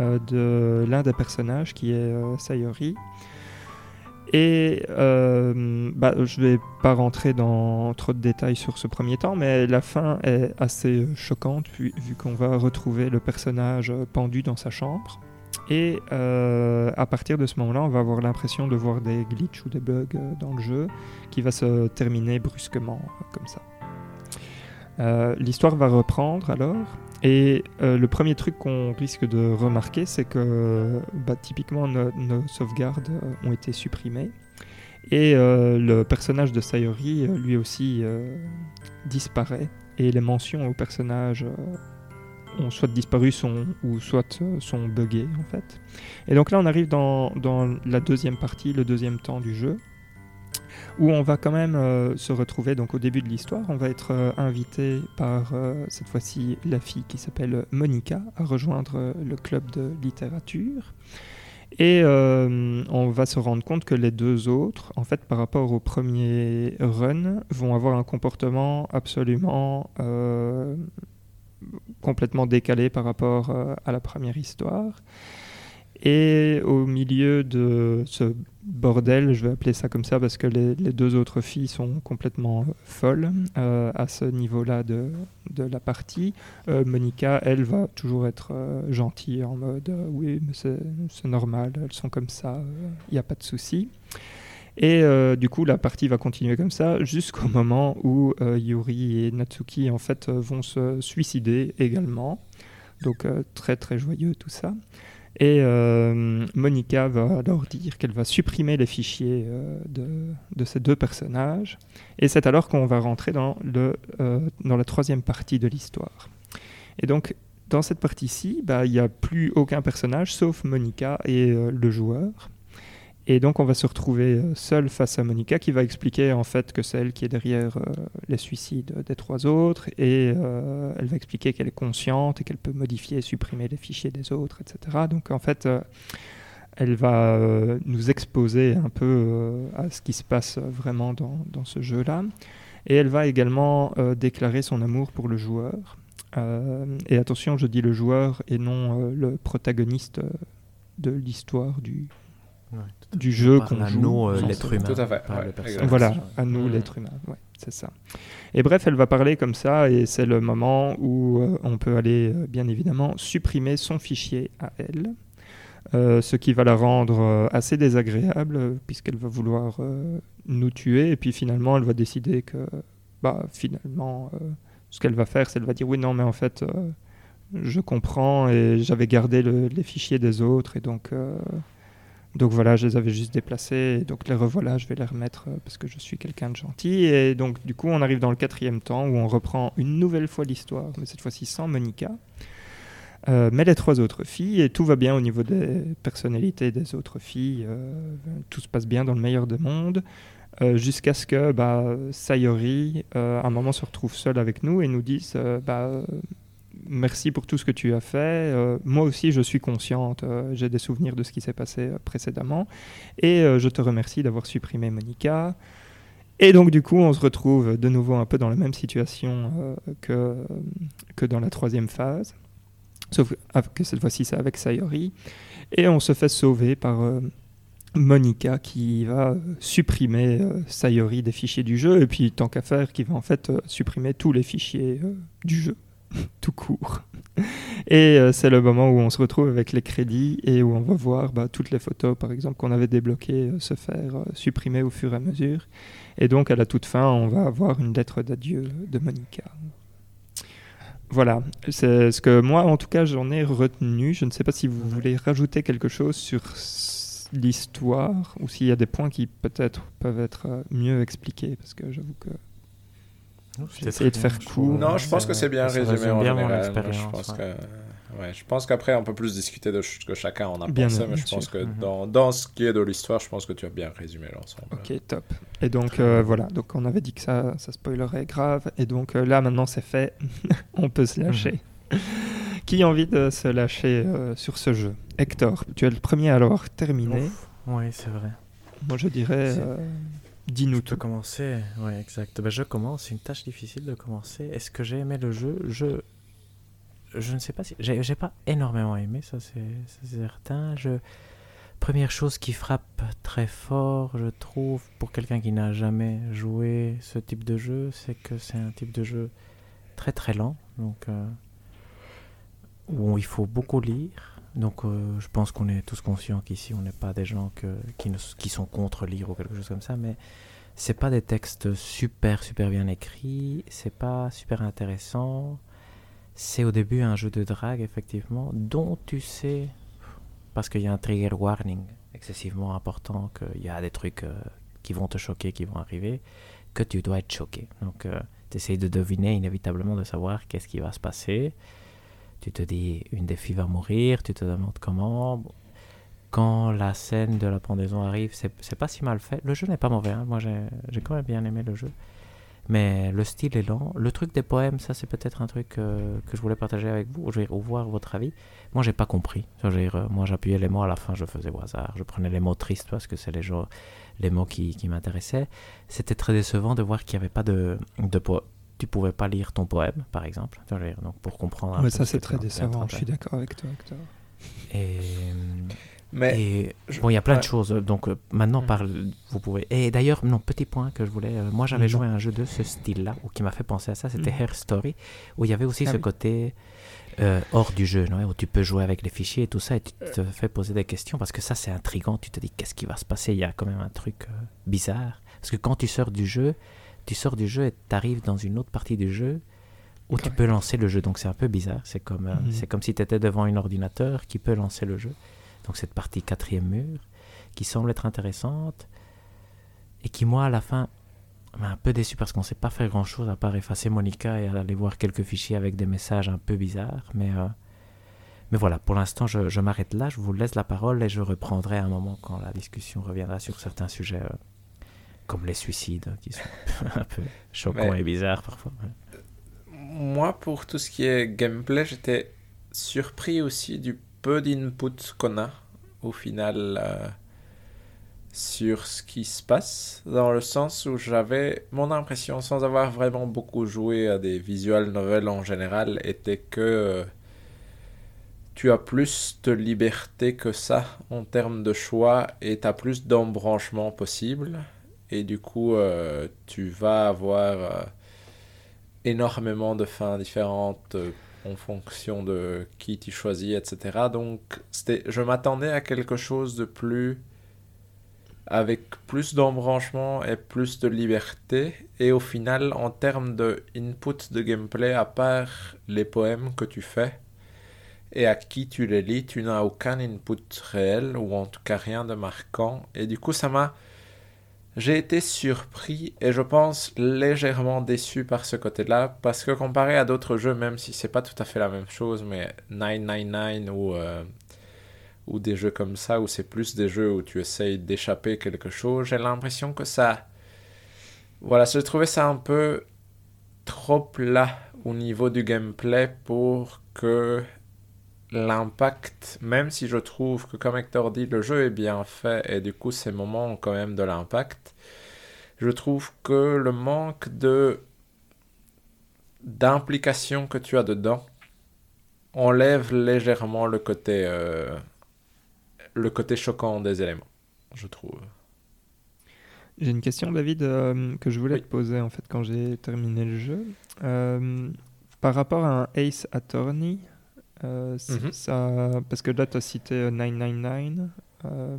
euh, de l'un des personnages qui est euh, Sayori. Et euh, bah, je ne vais pas rentrer dans trop de détails sur ce premier temps, mais la fin est assez choquante vu, qu'on va retrouver le personnage pendu dans sa chambre. Et à partir de ce moment-là, on va avoir l'impression de voir des glitches ou des bugs dans le jeu qui va se terminer brusquement comme ça. L'histoire va reprendre alors et euh, le premier truc qu'on risque de remarquer, c'est que bah, typiquement nos, sauvegardes euh, ont été supprimées. Et euh, le personnage de Sayori, lui aussi, disparaît. Et les mentions au personnage ont soit disparu ou soit sont buggées en fait. Et donc là on arrive dans, dans la deuxième partie, le deuxième temps du jeu où on va quand même euh, se retrouver donc au début de l'histoire. On va être euh, invité par euh, cette fois-ci la fille qui s'appelle Monica à rejoindre le club de littérature. Et on va se rendre compte que les deux autres, en fait, par rapport au premier run, vont avoir un comportement absolument complètement décalé par rapport à la première histoire. Et au milieu de ce bordel, je vais appeler ça comme ça parce que les, deux autres filles sont complètement folles euh, à ce niveau-là de, de, la partie. Euh, Monica, elle, va toujours être euh, gentille en mode oui, mais c'est normal, elles sont comme ça, il n'y a pas de souci. Et du coup, la partie va continuer comme ça jusqu'au moment où Yuri et Natsuki en fait vont se suicider également. Donc très très joyeux tout ça. Et euh, Monica va alors dire qu'elle va supprimer les fichiers euh, de, ces deux personnages. Et c'est alors qu'on va rentrer dans, le, euh, dans la troisième partie de l'histoire. Et donc, dans cette partie-ci, bah, il n'y a plus aucun personnage sauf Monica et le joueur. Et donc on va se retrouver euh, seul face à Monica qui va expliquer en fait que c'est elle qui est derrière euh, les suicides des trois autres et euh, elle va expliquer qu'elle est consciente et qu'elle peut modifier et supprimer les fichiers des autres, etc. Donc en fait elle va nous exposer un peu à ce qui se passe vraiment dans, dans ce jeu-là. Et elle va également déclarer son amour pour le joueur. et attention, je dis le joueur et non le protagoniste de l'histoire du, du jeu qu'on joue. nous, euh, l'être humain. Tout à fait. voilà, à nous, l'être humain. Ouais, c'est ça. Et bref, elle va parler comme ça, et c'est le moment où euh, on peut aller, euh, bien évidemment, supprimer son fichier à elle. ce qui va la rendre assez désagréable, puisqu'elle va vouloir nous tuer, et puis finalement, elle va décider que, bah, finalement, ce qu'elle va faire, c'est qu'elle va dire oui, non, mais en fait, je comprends, et j'avais gardé les fichiers des autres, et donc donc voilà, je les avais juste déplacés. Donc les revoilà, je vais les remettre euh, parce que je suis quelqu'un de gentil. Et donc du coup, on arrive dans le quatrième temps où on reprend une nouvelle fois l'histoire, mais cette fois-ci sans Monica. mais les trois autres filles, et tout va bien au niveau des personnalités des autres filles, tout se passe bien dans le meilleur des mondes. jusqu'à ce que bah, Sayori, à un moment, se retrouve seule avec nous et nous dise bah, merci pour tout ce que tu as fait. Euh, moi aussi, je suis consciente, euh, j'ai des souvenirs de ce qui s'est passé euh, précédemment. Et je te remercie d'avoir supprimé Monica. Et donc, du coup, on se retrouve de nouveau un peu dans la même situation que, que dans la troisième phase. Sauf que cette fois-ci, c'est avec Sayori. Et on se fait sauver par Monica qui va supprimer Sayori des fichiers du jeu. Et puis, tant qu'à faire, qui va en fait supprimer tous les fichiers du jeu. tout court. Et euh, c'est le moment où on se retrouve avec les crédits et où on va voir bah, toutes les photos, par exemple, qu'on avait débloquées euh, se faire euh, supprimer au fur et à mesure. Et donc, à la toute fin, on va avoir une lettre d'adieu de Monica. Voilà, c'est ce que moi, en tout cas, j'en ai retenu. Je ne sais pas si vous voulez rajouter quelque chose sur l'histoire ou s'il y a des points qui peut-être peuvent être mieux expliqués, parce que j'avoue que j'ai essayé de faire court. Non, je pense que c'est bien résumé en général. Je pense que... Ouais, je pense qu'après, on peut plus discuter de ce que chacun en a bien pensé, mais je pense que mhm. dans, dans, ce qui est de l'histoire, je pense que tu as bien résumé l'ensemble. Ok, top. Et donc, euh, voilà, donc on avait dit que ça, ça spoilerait grave, et donc euh, là, maintenant, c'est fait, on peut se lâcher. Mhm. qui a envie de se lâcher euh, sur ce jeu? Hector, tu es le premier à l'avoir terminé. Oui, c'est vrai. Moi, je dirais Dis-nous tout. commencer, oui, exact. Ben, je commence, c'est une tâche difficile de commencer. Est-ce que j'ai aimé le jeu? Je je ne sais pas si. J'ai pas énormément aimé, ça c'est certain. Je... Première chose qui frappe très fort, je trouve, pour quelqu'un qui n'a jamais joué ce type de jeu, c'est que c'est un type de jeu très très lent, donc euh, où il faut beaucoup lire. Donc euh, je pense qu'on est tous conscients qu'ici on n'est pas des gens qui, sont contre lire ou quelque chose comme ça, mais c'est pas des textes super super bien écrits, c'est pas super intéressant. C'est au début un jeu de drague effectivement, dont tu sais, parce qu'il y a un trigger warning excessivement important, qu'il y a des trucs euh, qui vont te choquer, qui vont arriver, que tu dois être choqué. Donc euh, tu essayes de deviner inévitablement de savoir qu'est-ce qui va se passer tu te dis une des filles va mourir, tu te demandes comment. Quand la scène de la pendaison arrive, c'est pas si mal fait. Le jeu n'est pas mauvais, hein. moi j'ai quand même bien aimé le jeu. Mais le style est lent. Le truc des poèmes, ça c'est peut-être un truc euh, que je voulais partager avec vous. Je vais voir votre avis. Moi j'ai pas compris. moi j'appuyais les mots à la fin, je faisais au hasard. Je prenais les mots tristes parce que c'est les, les mots qui, qui m'intéressaient. C'était très décevant de voir qu'il n'y avait pas de, de, tu pouvais pas lire ton poème, par exemple. Donc pour comprendre. Mais ça c'est très décevant. Je suis d'accord avec toi, Hector. Et mais bon, il y a plein de choses. Donc euh, maintenant, par, vous pouvez. Et d'ailleurs, non, petit point que je voulais. Euh, moi, j'avais joué à un jeu de ce style-là, ou qui m'a fait penser à ça. C'était mm. Hair Story, où il y avait aussi ah ce côté euh, hors du jeu, non, où tu peux jouer avec les fichiers et tout ça, et tu te fais poser des questions parce que ça, c'est intrigant. Tu te dis qu'est-ce qui va se passer? Il y a quand même un truc bizarre. Parce que quand tu sors du jeu, tu sors du jeu et tu arrives dans une autre partie du jeu où tu peux lancer le jeu. Donc c'est un peu bizarre. C'est comme, euh, mhm. c'est comme si tu étais devant un ordinateur qui peut lancer le jeu. Donc cette partie quatrième mur qui semble être intéressante et qui, moi, à la fin, m'a un peu déçu parce qu'on ne sait pas faire grand-chose à part effacer Monica et aller voir quelques fichiers avec des messages un peu bizarres. Mais, euh, mais voilà, pour l'instant, je, je m'arrête là. Je vous laisse la parole et je reprendrai un moment quand la discussion reviendra sur certains sujets. Euh, comme les suicides, qui sont un peu choquants et bizarres parfois. Moi, pour tout ce qui est gameplay, j'étais surpris aussi du peu d'input qu'on a au final euh, sur ce qui se passe, dans le sens où j'avais mon impression, sans avoir vraiment beaucoup joué à des visual novels en général, était que euh, tu as plus de liberté que ça en termes de choix et tu as plus d'embranchements possibles et du coup, euh, tu vas avoir euh, énormément de fins différentes euh, en fonction de qui tu choisis, etc. Donc, je m'attendais à quelque chose de plus avec plus d'embranchement et plus de liberté. Et au final, en termes de input de gameplay, à part les poèmes que tu fais et à qui tu les lis, tu n'as aucun input réel, ou en tout cas rien de marquant. Et du coup, ça m'a j'ai été surpris et je pense légèrement déçu par ce côté-là parce que comparé à d'autres jeux, même si c'est pas tout à fait la même chose, mais 999 ou, euh, ou des jeux comme ça, où c'est plus des jeux où tu essayes d'échapper quelque chose, j'ai l'impression que ça. Voilà, je trouvais ça un peu trop plat au niveau du gameplay pour que l'impact, même si je trouve que comme Hector dit, le jeu est bien fait et du coup ces moments ont quand même de l'impact, je trouve que le manque de d'implication que tu as dedans enlève légèrement le côté euh, le côté choquant des éléments, je trouve. J'ai une question, David, euh, que je voulais te poser en fait quand j'ai terminé le jeu. Euh, par rapport à un Ace Attorney, euh, mhm. ça, parce que là, tu as cité 999. Euh,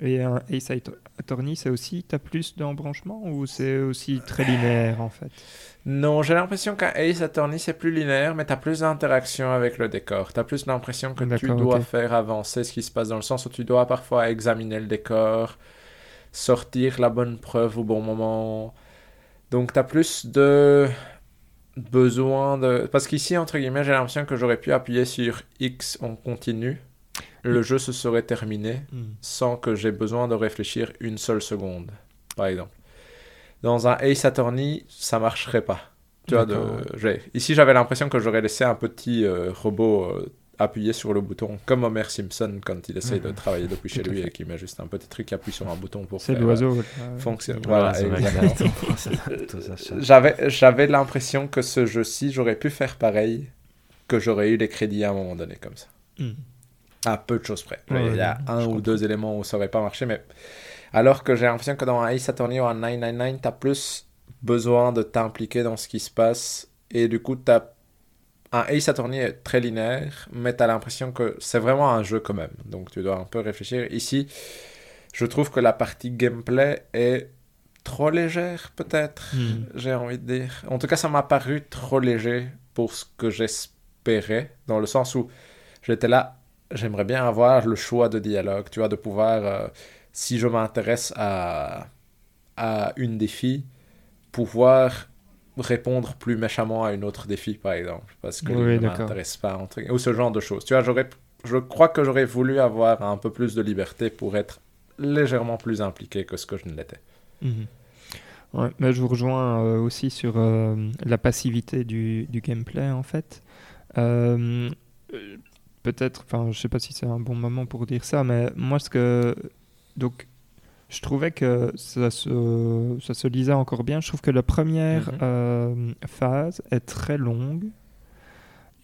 et un Ace Attorney, c'est aussi, tu as plus d'embranchement ou c'est aussi très linéaire en fait? Non, j'ai l'impression qu'un Ace Attorney, c'est plus linéaire, mais tu as plus d'interaction avec le décor. Tu as plus l'impression que tu dois faire avancer ce qui se passe dans le sens où tu dois parfois examiner le décor, sortir la bonne preuve au bon moment. Donc tu as plus de besoin de... Parce qu'ici, entre guillemets, j'ai l'impression que j'aurais pu appuyer sur X en continu. Le jeu se serait terminé hmm. sans que j'ai besoin de réfléchir une seule seconde, par exemple. Dans un Ace Attorney, ça marcherait pas. Tu vois, de... Ici, j'avais l'impression que j'aurais laissé un petit euh, robot euh, appuyer sur le bouton, comme Homer Simpson quand il essaye de travailler depuis chez lui et qui met juste un petit truc qui appuie sur un bouton pour faire l'oiseau. Euh, fonctionner. Voilà, j'avais, j'avais l'impression que ce jeu-ci, j'aurais pu faire pareil, que j'aurais eu les crédits à un moment donné comme ça. Hmm. À peu de choses près. il y a un ou deux éléments où ça aurait pas marché, mais alors que j'ai l'impression que dans un Ace Attorney ou un 999, tu as plus besoin de t'impliquer dans ce qui se passe et du coup, tu as un Ace Attorney est très linéaire, mais tu as l'impression que c'est vraiment un jeu quand même. Donc tu dois un peu réfléchir. Ici, je trouve que la partie gameplay est trop légère, peut-être, hmm. j'ai envie de dire. En tout cas, ça m'a paru trop léger pour ce que j'espérais, dans le sens où j'étais là, j'aimerais bien avoir le choix de dialogue, tu vois, de pouvoir, euh, si je m'intéresse à, à une des filles, pouvoir répondre plus méchamment à une autre défi, par exemple, parce que oui, ne m'intéresse pas, ou ce genre de choses. Tu vois, j'aurais, je crois que j'aurais voulu avoir un peu plus de liberté pour être légèrement plus impliqué que ce que je ne l'étais. Mhm. Ouais, mais je vous rejoins euh, aussi sur euh, la passivité du, du, gameplay, en fait. Euh, peut-être, enfin, je sais pas si c'est un bon moment pour dire ça, mais moi, ce que. Donc, je trouvais que ça se, ça se lisait encore bien. Je trouve que la première mhm. euh, phase est très longue.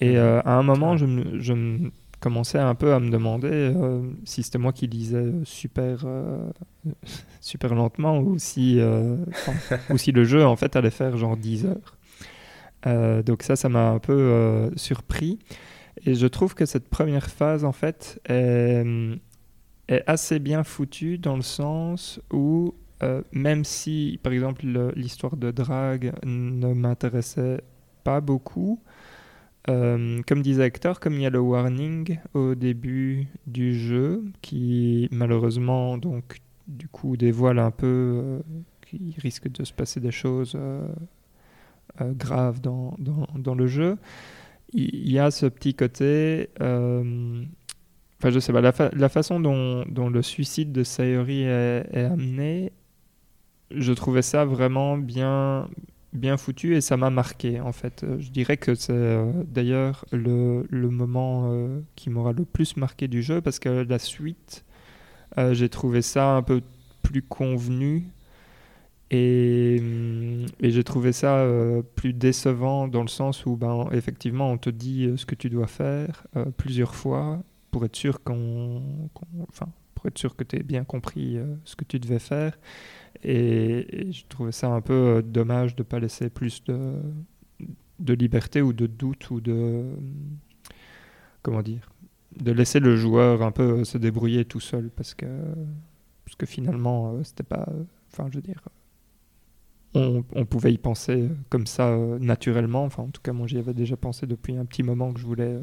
Et mhm. euh, à un moment, je, me, je commençais un peu à me demander euh, si c'était moi qui lisais super, super lentement ou si, ou si le jeu en fait allait faire genre 10 heures. donc ça, ça m'a un peu surpris. Et je trouve que cette première phase en fait est est assez bien foutu dans le sens où, euh, même si, par exemple, l'histoire de drague ne m'intéressait pas beaucoup, euh, comme disait Hector, comme il y a le warning au début du jeu, qui malheureusement, donc, du coup, dévoile un peu euh, qu'il risque de se passer des choses graves dans, dans, dans, le jeu, il y, a ce petit côté Enfin, je sais pas, la, façon dont, le suicide de Sayori est, amené, je trouvais ça vraiment bien, bien foutu et ça m'a marqué en fait. Je dirais que c'est euh, d'ailleurs le, moment euh, qui m'aura le plus marqué du jeu parce que la suite, euh, j'ai trouvé ça un peu plus convenu et, et j'ai trouvé ça plus décevant dans le sens où ben, effectivement on te dit ce que tu dois faire plusieurs fois pour être sûr qu'on, enfin, pour être sûr que tu aies bien compris euh, ce que tu devais faire. Et, je trouvais ça un peu euh, dommage de ne pas laisser plus de, de liberté ou de doute ou de comment dire de laisser le joueur un peu se débrouiller tout seul parce que parce que finalement euh, c'était pas enfin je veux dire on, pouvait y penser comme ça naturellement enfin en tout cas moi j'y avais déjà pensé depuis un petit moment que je voulais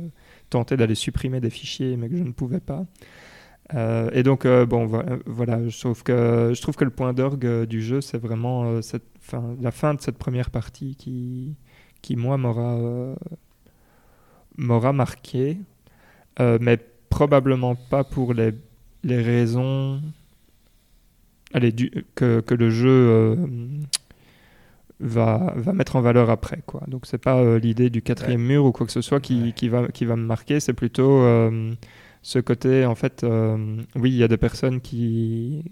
tenter d'aller supprimer des fichiers, mais que je ne pouvais pas. Euh, et donc, bon, voilà, je trouve que, je trouve que le point d'orgue du jeu, c'est vraiment la fin de cette première partie qui, qui moi, m'aura m'aura marqué, mais probablement pas pour les, les raisons allez, que, que, le jeu va, va mettre en valeur après. Quoi. Donc c'est pas euh, l'idée du quatrième mur ou quoi que ce soit qui, qui, va, qui va me marquer, c'est plutôt euh, ce côté, en fait, euh, oui, il y a des personnes qui,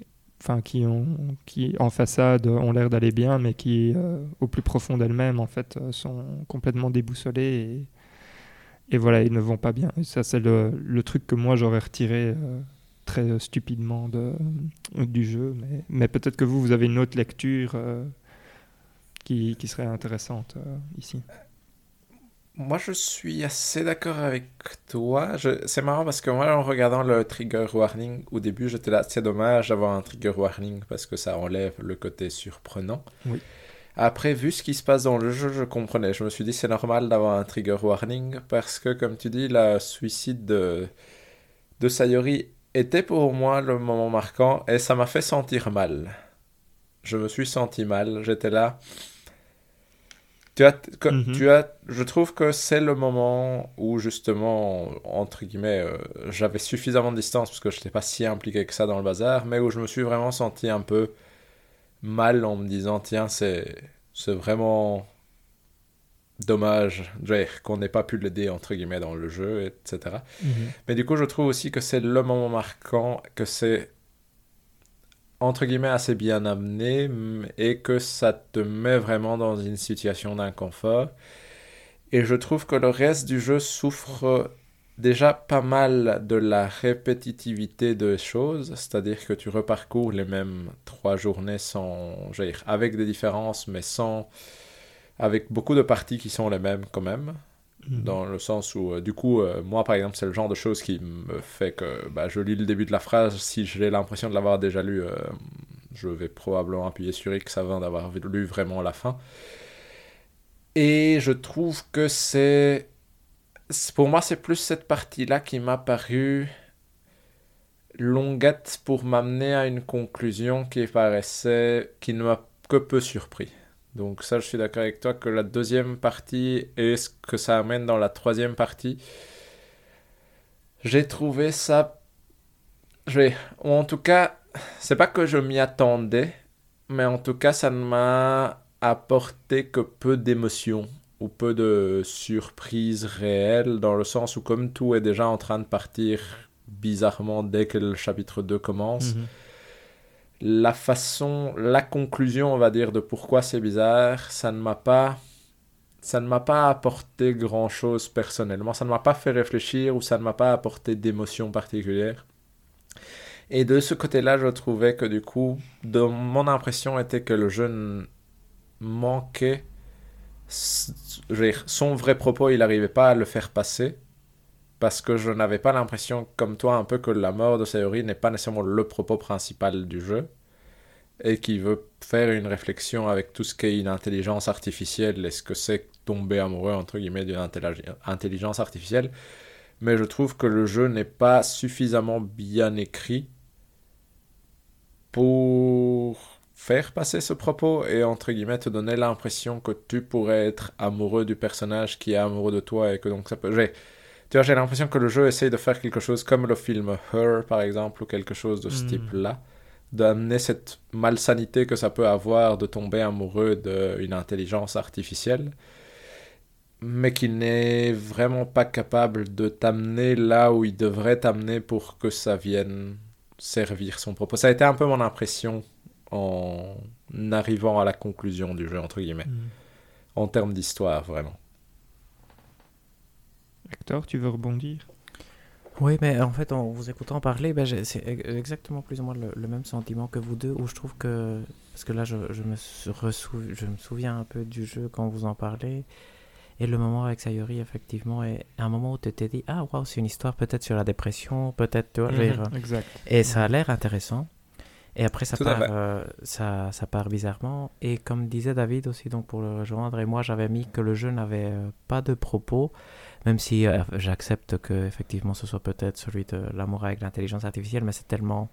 enfin, qui, ont, qui en façade ont l'air d'aller bien, mais qui, au plus profond d'elles-mêmes, en fait, sont complètement déboussolées et, et, voilà, ils ne vont pas bien. Et ça, c'est le, le, truc que moi j'aurais retiré très stupidement de, du jeu, mais, mais peut-être que vous, vous avez une autre lecture qui, qui serait intéressante euh, ici? Moi, je suis assez d'accord avec toi. C'est marrant parce que moi, en regardant le trigger warning, au début, j'étais là, c'est dommage d'avoir un trigger warning parce que ça enlève le côté surprenant. Oui. Après, vu ce qui se passe dans le jeu, je comprenais. Je me suis dit, c'est normal d'avoir un trigger warning parce que, comme tu dis, la suicide de, de Sayori était pour moi le moment marquant et ça m'a fait sentir mal. Je me suis senti mal. J'étais là. Tu as, mhm. tu as, je trouve que c'est le moment où justement, entre guillemets, euh, j'avais suffisamment de distance parce que je n'étais pas si impliqué que ça dans le bazar, mais où je me suis vraiment senti un peu mal en me disant, tiens, c'est, c'est vraiment dommage qu'on n'ait pas pu l'aider, entre guillemets, dans le jeu, etc. Mhm. Mais du coup, je trouve aussi que c'est le moment marquant, que c'est entre guillemets assez bien amené et que ça te met vraiment dans une situation d'inconfort. Et je trouve que le reste du jeu souffre déjà pas mal de la répétitivité de choses, c'est-à-dire que tu reparcours les mêmes trois journées sans, dire, avec des différences, mais sans, avec beaucoup de parties qui sont les mêmes quand même. Mhm. Dans le sens où, euh, du coup, euh, moi par exemple, c'est le genre de choses qui me fait que bah, je lis le début de la phrase. Si j'ai l'impression de l'avoir déjà lu, euh, je vais probablement appuyer sur X avant d'avoir lu vraiment la fin. Et je trouve que c'est. Pour moi, c'est plus cette partie-là qui m'a paru longuette pour m'amener à une conclusion qui paraissait. qui ne m'a que peu surpris. Donc ça, je suis d'accord avec toi que la deuxième partie et ce que ça amène dans la troisième partie, j'ai trouvé ça... Je en tout cas, c'est pas que je m'y attendais, mais en tout cas, ça ne m'a apporté que peu d'émotions ou peu de surprises réelles, dans le sens où comme tout est déjà en train de partir bizarrement dès que le chapitre 2 commence, mhm la façon, la conclusion, on va dire, de pourquoi c'est bizarre, ça ne m'a pas, ça ne m'a pas apporté grand chose personnellement. Ça ne m'a pas fait réfléchir ou ça ne m'a pas apporté d'émotion particulière. Et de ce côté-là, je trouvais que du coup, mon impression était que le jeu manquait son vrai propos, il n'arrivait pas à le faire passer parce que je n'avais pas l'impression, comme toi, un peu que la mort de Sayori n'est pas nécessairement le propos principal du jeu, et qui veut faire une réflexion avec tout ce qu'est une intelligence artificielle, et ce que c'est tomber amoureux, entre guillemets, d'une intelligence artificielle. Mais je trouve que le jeu n'est pas suffisamment bien écrit pour faire passer ce propos et entre guillemets te donner l'impression que tu pourrais être amoureux du personnage qui est amoureux de toi et que donc ça peut tu vois, j'ai l'impression que le jeu essaye de faire quelque chose comme le film Her, par exemple, ou quelque chose de ce hmm. type-là, d'amener cette malsanité que ça peut avoir de tomber amoureux d'une intelligence artificielle, mais qui n'est vraiment pas capable de t'amener là où il devrait t'amener pour que ça vienne servir son propos. Ça a été un peu mon impression en arrivant à la conclusion du jeu, entre guillemets, hmm. en termes d'histoire, vraiment. Tu veux rebondir? Oui, mais en fait, en vous écoutant parler, ben, c'est exactement plus ou moins le, même sentiment que vous deux, où je trouve que... Parce que là, je, je me, je me souviens un peu du jeu quand vous en parlez. Et le moment avec Sayori, effectivement, est un moment où tu t'es dit Ah, waouh, c'est une histoire peut-être sur la dépression, peut-être, tu vois. Mhm, exact. Et ça a l'air intéressant. Et après, ça part, euh, ça, ça, part bizarrement. Et comme disait David aussi, donc pour le rejoindre, et moi j'avais mis que le jeu n'avait euh, pas de propos, même si euh, j'accepte que effectivement ce soit peut-être celui de l'amour avec l'intelligence artificielle, mais c'est tellement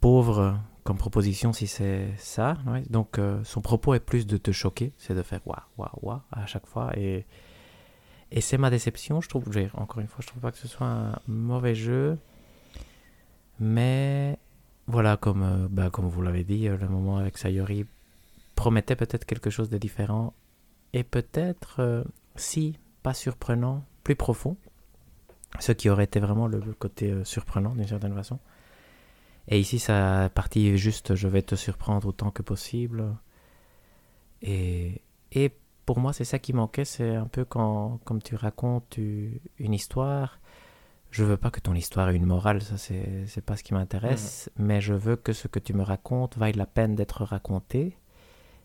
pauvre comme proposition si c'est ça. Donc son propos est plus de te choquer, c'est de faire waouh, waouh, waouh à chaque fois. Et, et c'est ma déception, je trouve. Encore une fois, je trouve pas que ce soit un mauvais jeu. Mais voilà, comme, euh, bah, comme vous l'avez dit, euh, le moment avec Sayori promettait peut-être quelque chose de différent et peut-être, euh, si pas surprenant, plus profond, ce qui aurait été vraiment le, côté surprenant d'une certaine façon. Et ici, ça partie juste je vais te surprendre autant que possible. Et, et pour moi, c'est ça qui manquait, c'est un peu quand, comme tu racontes une histoire je veux pas que ton histoire ait une morale, ça c'est pas ce qui m'intéresse, mhm. mais je veux que ce que tu me racontes vaille la peine d'être raconté.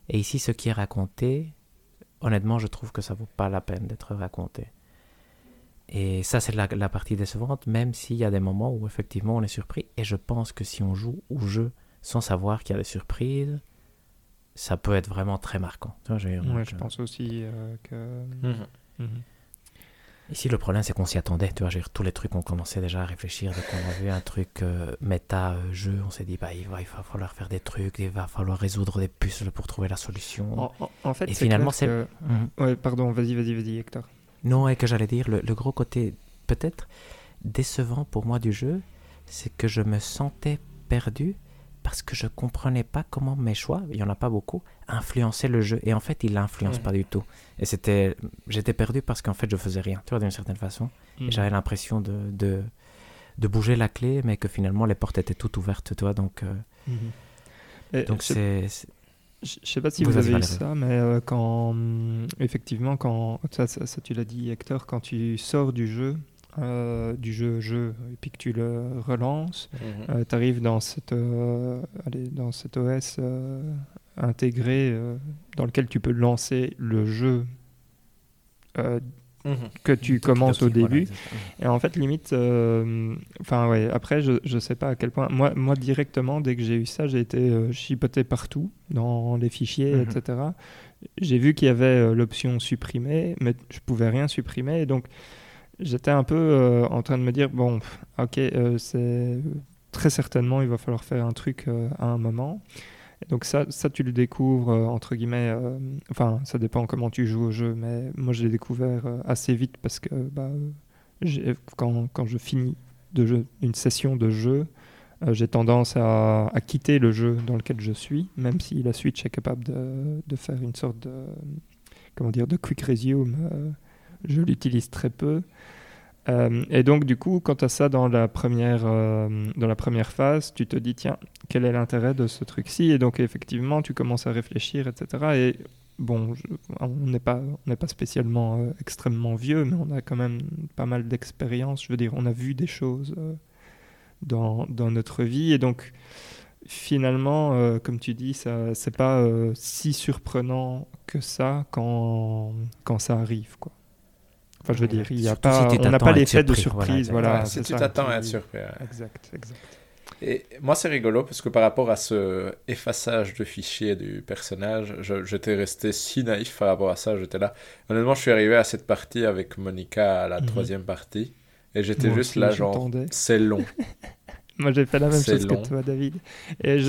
Et ici, ce qui est raconté, honnêtement, je trouve que ça vaut pas la peine d'être raconté. Et ça, c'est la, la, partie décevante, même s'il y a des moments où effectivement on est surpris. Et je pense que si on joue au jeu sans savoir qu'il y a des surprises, ça peut être vraiment très marquant. Oui, je pense aussi euh, que. Mhm. Mhm. Ici, le problème, c'est qu'on s'y attendait. Tu vois, tous les trucs, on commençait déjà à réfléchir. Dès qu'on a vu un truc euh, méta-jeu, euh, on s'est dit, bah, il, va, il va falloir faire des trucs, il va falloir résoudre des puzzles pour trouver la solution. En, fait, et finalement, c'est. Mhm. Ouais, pardon, vas-y, vas-y, vas-y, Hector. Non, et que j'allais dire, le, le gros côté, peut-être décevant pour moi du jeu, c'est que je me sentais perdu parce que je comprenais pas comment mes choix, il y en a pas beaucoup, influençaient le jeu. Et en fait, ils l'influencent pas du tout. Et c'était, j'étais perdu parce qu'en fait, je faisais rien, tu vois, d'une certaine façon. Mhm. J'avais l'impression de, de, de, bouger la clé, mais que finalement, les portes étaient toutes ouvertes, tu vois. Donc, euh, mhm. donc c'est. Je sais pas si vous, avez eu ça, mais euh, quand effectivement, quand ça, ça, ça tu l'as dit, Hector, quand tu sors du jeu, euh, du jeu jeu et puis que tu le relances, mhm. euh, tu arrives dans cette, euh, allez, dans cet OS intégré dans lequel tu peux lancer le jeu mhm. que tu commences au début. et en fait, limite, enfin ouais, après, je, je sais pas à quel point. Moi, moi directement, dès que j'ai eu ça, j'ai été chipoté partout dans les fichiers, mhm. etc. J'ai vu qu'il y avait l'option supprimer, mais je pouvais rien supprimer. Et donc, j'étais un peu euh, en train de me dire bon, ok, euh, c'est très certainement il va falloir faire un truc euh, à un moment. Donc ça, ça tu le découvres entre guillemets. enfin, ça dépend comment tu joues au jeu, mais moi je l'ai découvert assez vite parce que bah, quand, quand, je finis une session de jeu, j'ai tendance à, à, quitter le jeu dans lequel je suis, même si la Switch est capable de, de faire une sorte de comment dire de quick resume je l'utilise très peu. Euh, et donc, du coup, quand as ça dans la, première, euh, dans la première phase, tu te dis, tiens, quel est l'intérêt de ce truc-ci? Et donc, effectivement, tu commences à réfléchir, etc. Et bon, on n'est pas, pas spécialement euh, extrêmement vieux, mais on a quand même pas mal d'expérience. Je veux dire, on a vu des choses dans, dans, notre vie. Et donc, finalement, comme tu dis, ça c'est pas si surprenant que ça quand, quand ça arrive, quoi. Enfin, je veux dire, il y a pas, on n'a pas l'effet de surprise. Voilà, si tu t'attends à être surpris. Exact, exact. Et moi, c'est rigolo parce que par rapport à ce effaçage de fichiers du personnage, j'étais resté si naïf par rapport à ça. J'étais là. Honnêtement, je suis arrivé à cette partie avec Monica à la mhm. troisième partie. Et j'étais juste là, genre, c'est long. Moi, j'ai fait la même chose que toi, David.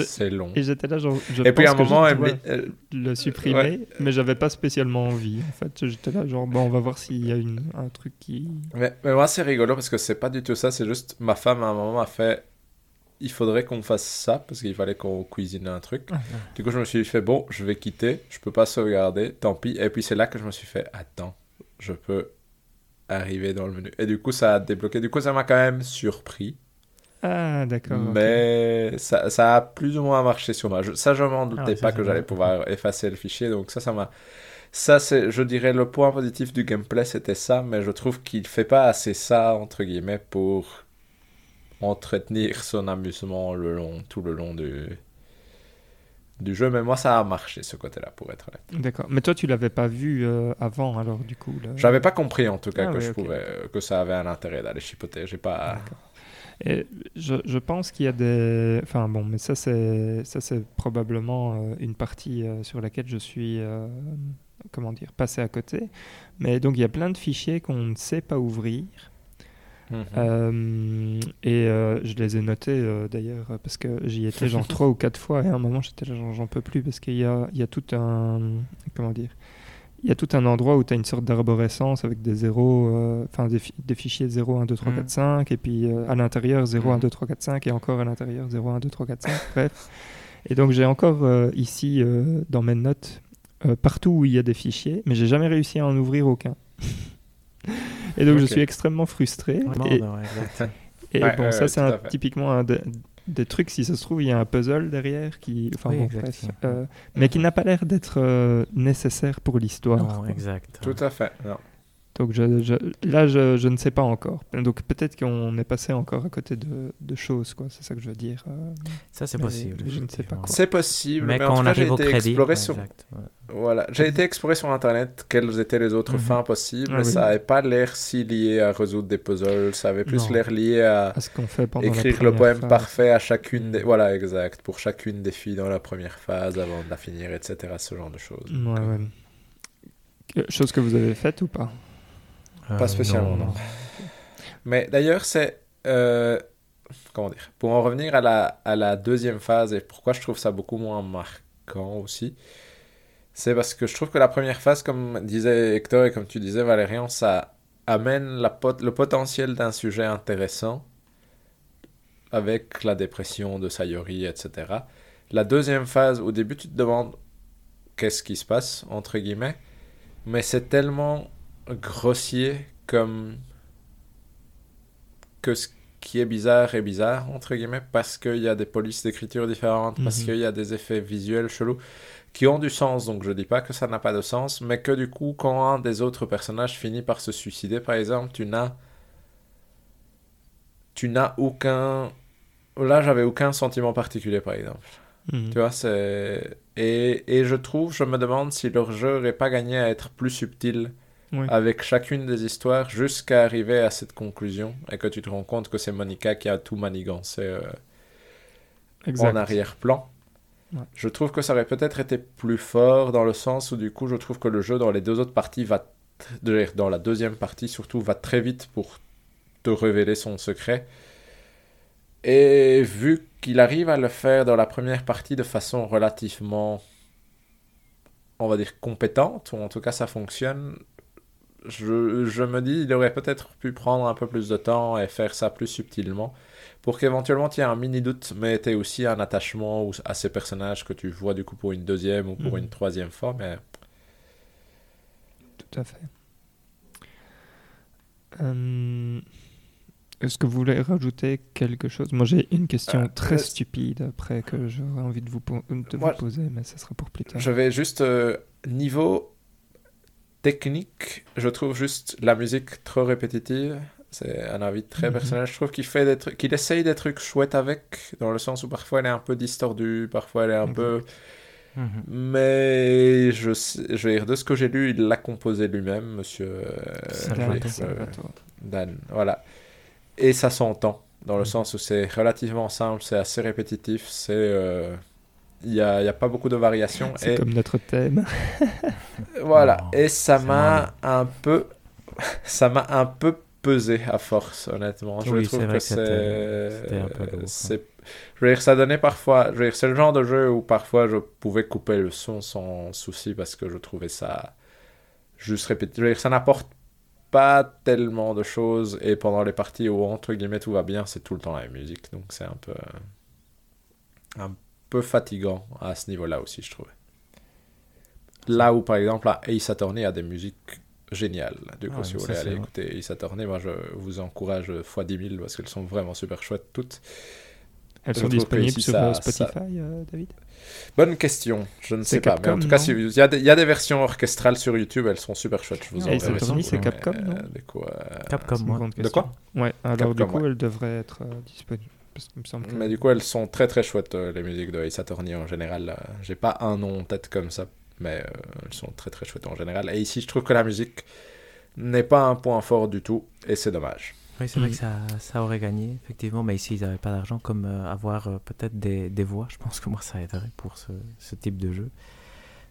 C'est long. Et j'étais là, genre, je et puis à un moment, elle... le supprimer, mais j'avais pas spécialement envie. En fait, j'étais là, genre, bon, on va voir s'il y a une, un truc qui. Mais, mais moi, c'est rigolo parce que c'est pas du tout ça. C'est juste, ma femme, à un moment, a fait il faudrait qu'on fasse ça parce qu'il fallait qu'on cuisine un truc. Ah, ah. Du coup, je me suis fait bon, je vais quitter, je peux pas sauvegarder, tant pis. Et puis c'est là que je me suis fait attends, je peux arriver dans le menu. Et du coup, ça a débloqué. Du coup, ça m'a quand même surpris. Ah, d'accord. Mais ça, ça, a plus ou moins marché sur moi. ça, je m'en doutais ah, pas que j'allais pouvoir effacer le fichier. Donc ça, ça m'a... Ça, c'est, je dirais, le point positif du gameplay, c'était ça. Mais je trouve qu'il fait pas assez ça, entre guillemets, pour entretenir son amusement le long, tout le long du, du jeu. Mais moi, ça a marché, ce côté-là, pour être honnête. D'accord. Mais toi, tu l'avais pas vu euh, avant, alors, du coup J'avais pas compris, en tout cas, ah que, je pouvais, que ça avait un intérêt d'aller chipoter. J'ai pas... Et je, je pense qu'il y a des. Enfin bon, mais ça, c'est, ça, c'est probablement euh, une partie euh, sur laquelle je suis. Euh, comment dire Passé à côté. Mais donc, il y a plein de fichiers qu'on ne sait pas ouvrir. Mhm. et je les ai notés d'ailleurs parce que j'y étais genre trois ou quatre fois et à un moment j'étais genre j'en peux plus parce qu'il y a, il y a tout un comment dire il y a tout un endroit où tu as une sorte d'arborescence avec des zéros, euh, enfin des, fichiers 0, 1, 2, 3, 4, 5, et puis euh, à l'intérieur 0, 1, 2, 3, 4, 5, et encore à l'intérieur 0, 1, 2, 3, 4, 5, bref. Et donc j'ai encore euh, ici dans mes notes partout où il y a des fichiers, mais j'ai jamais réussi à en ouvrir aucun. et donc je suis extrêmement frustré. et, bon, ça c'est typiquement un, des trucs, si ça se trouve, il y a un puzzle derrière, qui, enfin, bon, euh, mais qui n'a pas l'air d'être euh, nécessaire pour l'histoire. Non, exact. Tout à fait. Non. Donc je, là, je, je, ne sais pas encore. Donc peut-être qu'on est passé encore à côté de, de choses, quoi. C'est ça que je veux dire. Euh, ça, c'est possible. Je ne sais pas. C'est possible. Mais, quand on arrive au crédit, sur... voilà, j'ai été exploré sur Internet quelles étaient les autres mhm. fins possibles. Ah, ça n'avait pas l'air si lié à résoudre des puzzles. Ça avait plus l'air lié à, ce fait écrire le poème parfait à chacune des. Voilà, exact. Pour chacune des filles dans la première phase avant de la finir, etc. Ce genre de choses. Ouais, Chose que vous avez faite ou pas? Pas euh, spécialement, non. Mais d'ailleurs, c'est. Euh, comment dire? Pour en revenir à la, à la deuxième phase et pourquoi je trouve ça beaucoup moins marquant aussi, c'est parce que je trouve que la première phase, comme disait Hector et comme tu disais Valérian, ça amène la le potentiel d'un sujet intéressant avec la dépression de Sayori, etc. La deuxième phase, au début, tu te demandes qu'est-ce qui se passe, entre guillemets, mais c'est tellement grossier comme que ce qui est bizarre est bizarre, entre guillemets, parce qu'il y a des polices d'écriture différentes, parce mhm. qu'il y a des effets visuels chelous qui ont du sens. Donc je dis pas que ça n'a pas de sens, mais que du coup, quand un des autres personnages finit par se suicider, par exemple, tu n'as. Tu n'as aucun. Là, j'avais aucun sentiment particulier, par exemple. Mhm. Tu vois, c'est. Et, et je trouve, je me demande si leur jeu n'aurait pas gagné à être plus subtil avec chacune des histoires jusqu'à arriver à cette conclusion et que tu te rends compte que c'est Monica qui a tout manigancé euh, en arrière-plan. Je trouve que ça aurait peut-être été plus fort dans le sens où du coup je trouve que le jeu dans les deux autres parties va dans la deuxième partie surtout va très vite pour te révéler son secret. Et vu qu'il arrive à le faire dans la première partie de façon relativement on va dire compétente, ou en tout cas ça fonctionne, je, je, me dis, il aurait peut-être pu prendre un peu plus de temps et faire ça plus subtilement pour qu'éventuellement tu aies un mini doute, mais tu aies aussi un attachement à ces personnages que tu vois du coup pour une deuxième ou pour mhm. une troisième fois. Mais... Tout à fait. Euh, est-ce que vous voulez rajouter quelque chose? Moi j'ai une question euh, très stupide après que j'aurais envie de vous, de vous poser, mais ça sera pour plus tard. Je vais juste euh, niveau technique, je trouve juste la musique trop répétitive. C'est un avis très mhm. personnel. Je trouve qu'il fait des trucs, qu'il essaye des trucs chouettes avec, dans le sens où parfois elle est un peu distordue, parfois elle est un peu. Mhm. Mais je, je vais dire, de ce que j'ai lu, il l'a composé lui-même, monsieur euh, euh, Dan. Voilà. Et ça s'entend, dans le mhm. sens où c'est relativement simple, c'est assez répétitif, c'est. Euh, il n'y a, a, pas beaucoup de variations. C'est comme notre thème. voilà, et ça m'a un peu, ça m'a un peu pesé à force, honnêtement. Je trouve que, c'est, je veux dire, ça donnait parfois, je veux dire, c'est le genre de jeu où parfois je pouvais couper le son sans souci parce que je trouvais ça juste répété. Je veux dire, ça n'apporte pas tellement de choses et pendant les parties où entre guillemets tout va bien, c'est tout le temps la musique, donc c'est un peu, un peu fatigant à ce niveau-là aussi, je trouvais. Là où, par exemple, Ace Attorney a des musiques géniales. Du coup, si vous voulez aller écouter Ace Attorney, moi, je vous encourage fois 10 000 parce qu'elles sont vraiment super chouettes toutes. Elles sont disponibles sur euh, Spotify, euh, David? Bonne question, je ne sais pas. mais en tout cas, il y, a des, y, a des versions orchestrales sur YouTube, elles sont super chouettes. Je vous Ace Attorney, c'est Capcom, non? Euh, quoi, Capcom, moi. De quoi? Ouais, alors du coup, elles devraient être disponibles. Mais du coup, elles sont très très chouettes, euh, les musiques de Ace Attorney en général. J'ai pas un nom en tête comme ça, mais euh, elles sont très très chouettes en général. Et ici, je trouve que la musique n'est pas un point fort du tout, et c'est dommage. Oui, c'est vrai que ça, ça, aurait gagné, effectivement, mais ici, ils n'avaient pas d'argent, comme avoir peut-être des, des, voix. Je pense que moi, ça aiderait pour ce, ce type de jeu.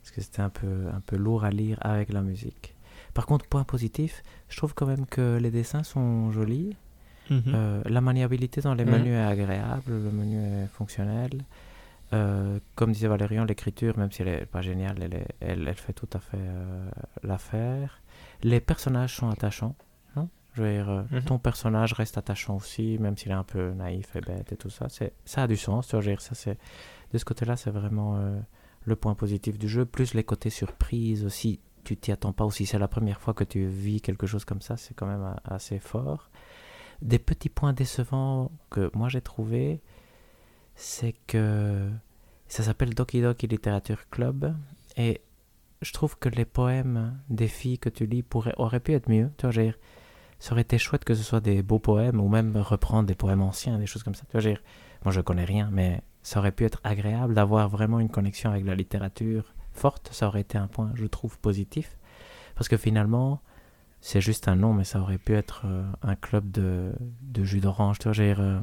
Parce que c'était un peu, un peu lourd à lire avec la musique. Par contre, point positif, je trouve quand même que les dessins sont jolis. Mhm. Euh, la maniabilité dans les mhm. menus est agréable, le menu est fonctionnel. Euh, comme disait Valérian, l'écriture, même si elle n'est pas géniale, elle, elle, elle, fait tout à fait euh, l'affaire. Les personnages sont attachants. Hein. Je veux dire, mhm. ton personnage reste attachant aussi, même s'il est un peu naïf et bête et tout ça. Ça a du sens. Tu vois, ça, de ce côté-là, c'est vraiment le point positif du jeu. Plus les côtés surprises aussi tu t'y attends pas aussi. C'est la première fois que tu vis quelque chose comme ça, c'est quand même assez fort. Des petits points décevants que moi j'ai trouvé, c'est que ça s'appelle Doki Doki Literature Club et je trouve que les poèmes des filles que tu lis pourraient, auraient pu être mieux. Tu vois, ça aurait été chouette que ce soit des beaux poèmes ou même reprendre des poèmes anciens, des choses comme ça. Tu vois, moi je connais rien, mais ça aurait pu être agréable d'avoir vraiment une connexion avec la littérature forte, ça aurait été un point, je trouve, positif. Parce que finalement, c'est juste un nom, mais ça aurait pu être euh, un club de, de jus d'orange. Tu vois, euh,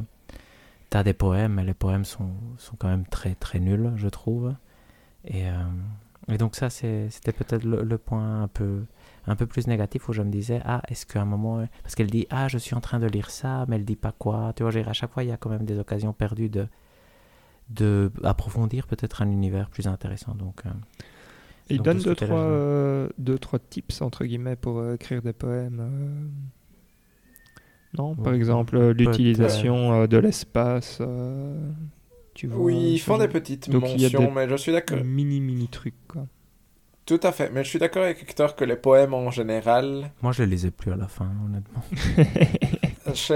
as des poèmes, mais les poèmes sont, sont quand même très très nuls, je trouve. Et, euh, et donc ça, c'était peut-être le, point un peu, un peu plus négatif où je me disais, ah, est-ce qu'à un moment... Parce qu'elle dit, ah, je suis en train de lire ça, mais elle dit pas quoi. Tu vois, à chaque fois, il y a quand même des occasions perdues de de peut-être un univers plus intéressant. Donc, euh, il donne deux trois, euh, deux, trois tips entre guillemets pour euh, écrire des poèmes. Non, par exemple, l'utilisation de l'espace. tu vois, oui, ils font des petites mentions, mais je suis d'accord. Mini, mini trucs, quoi. Tout à fait, mais je suis d'accord avec Hector que les poèmes en général. Moi, je les lisais plus à la fin, honnêtement.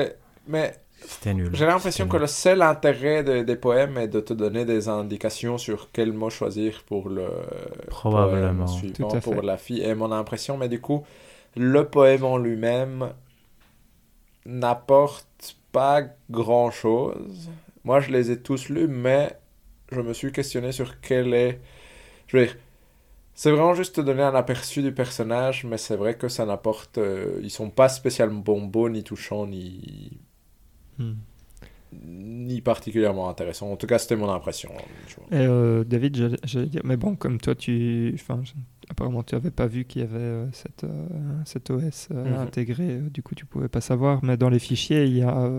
Mais j'ai l'impression que le seul intérêt des poèmes est de te donner des indications sur quel mot choisir pour le Probablement. suivant pour la fille. Et mon impression, mais du coup, le poème en lui-même n'apporte pas grand-chose. Moi, je les ai tous lus, mais je me suis questionné sur quel est... Je veux dire, c'est vraiment juste te donner un aperçu du personnage, mais c'est vrai que ça n'apporte... Euh, ils sont pas spécialement bonbons, ni touchants, ni Hmm. Ni particulièrement intéressant. En tout cas, c'était mon impression. Et euh, David, j'allais dire, mais bon, comme toi, tu, enfin, apparemment, tu n'avais pas vu qu'il y avait euh, cette, euh, cette OS mhm. intégrée, du coup, tu pouvais pas savoir. Mais dans les fichiers, il y a,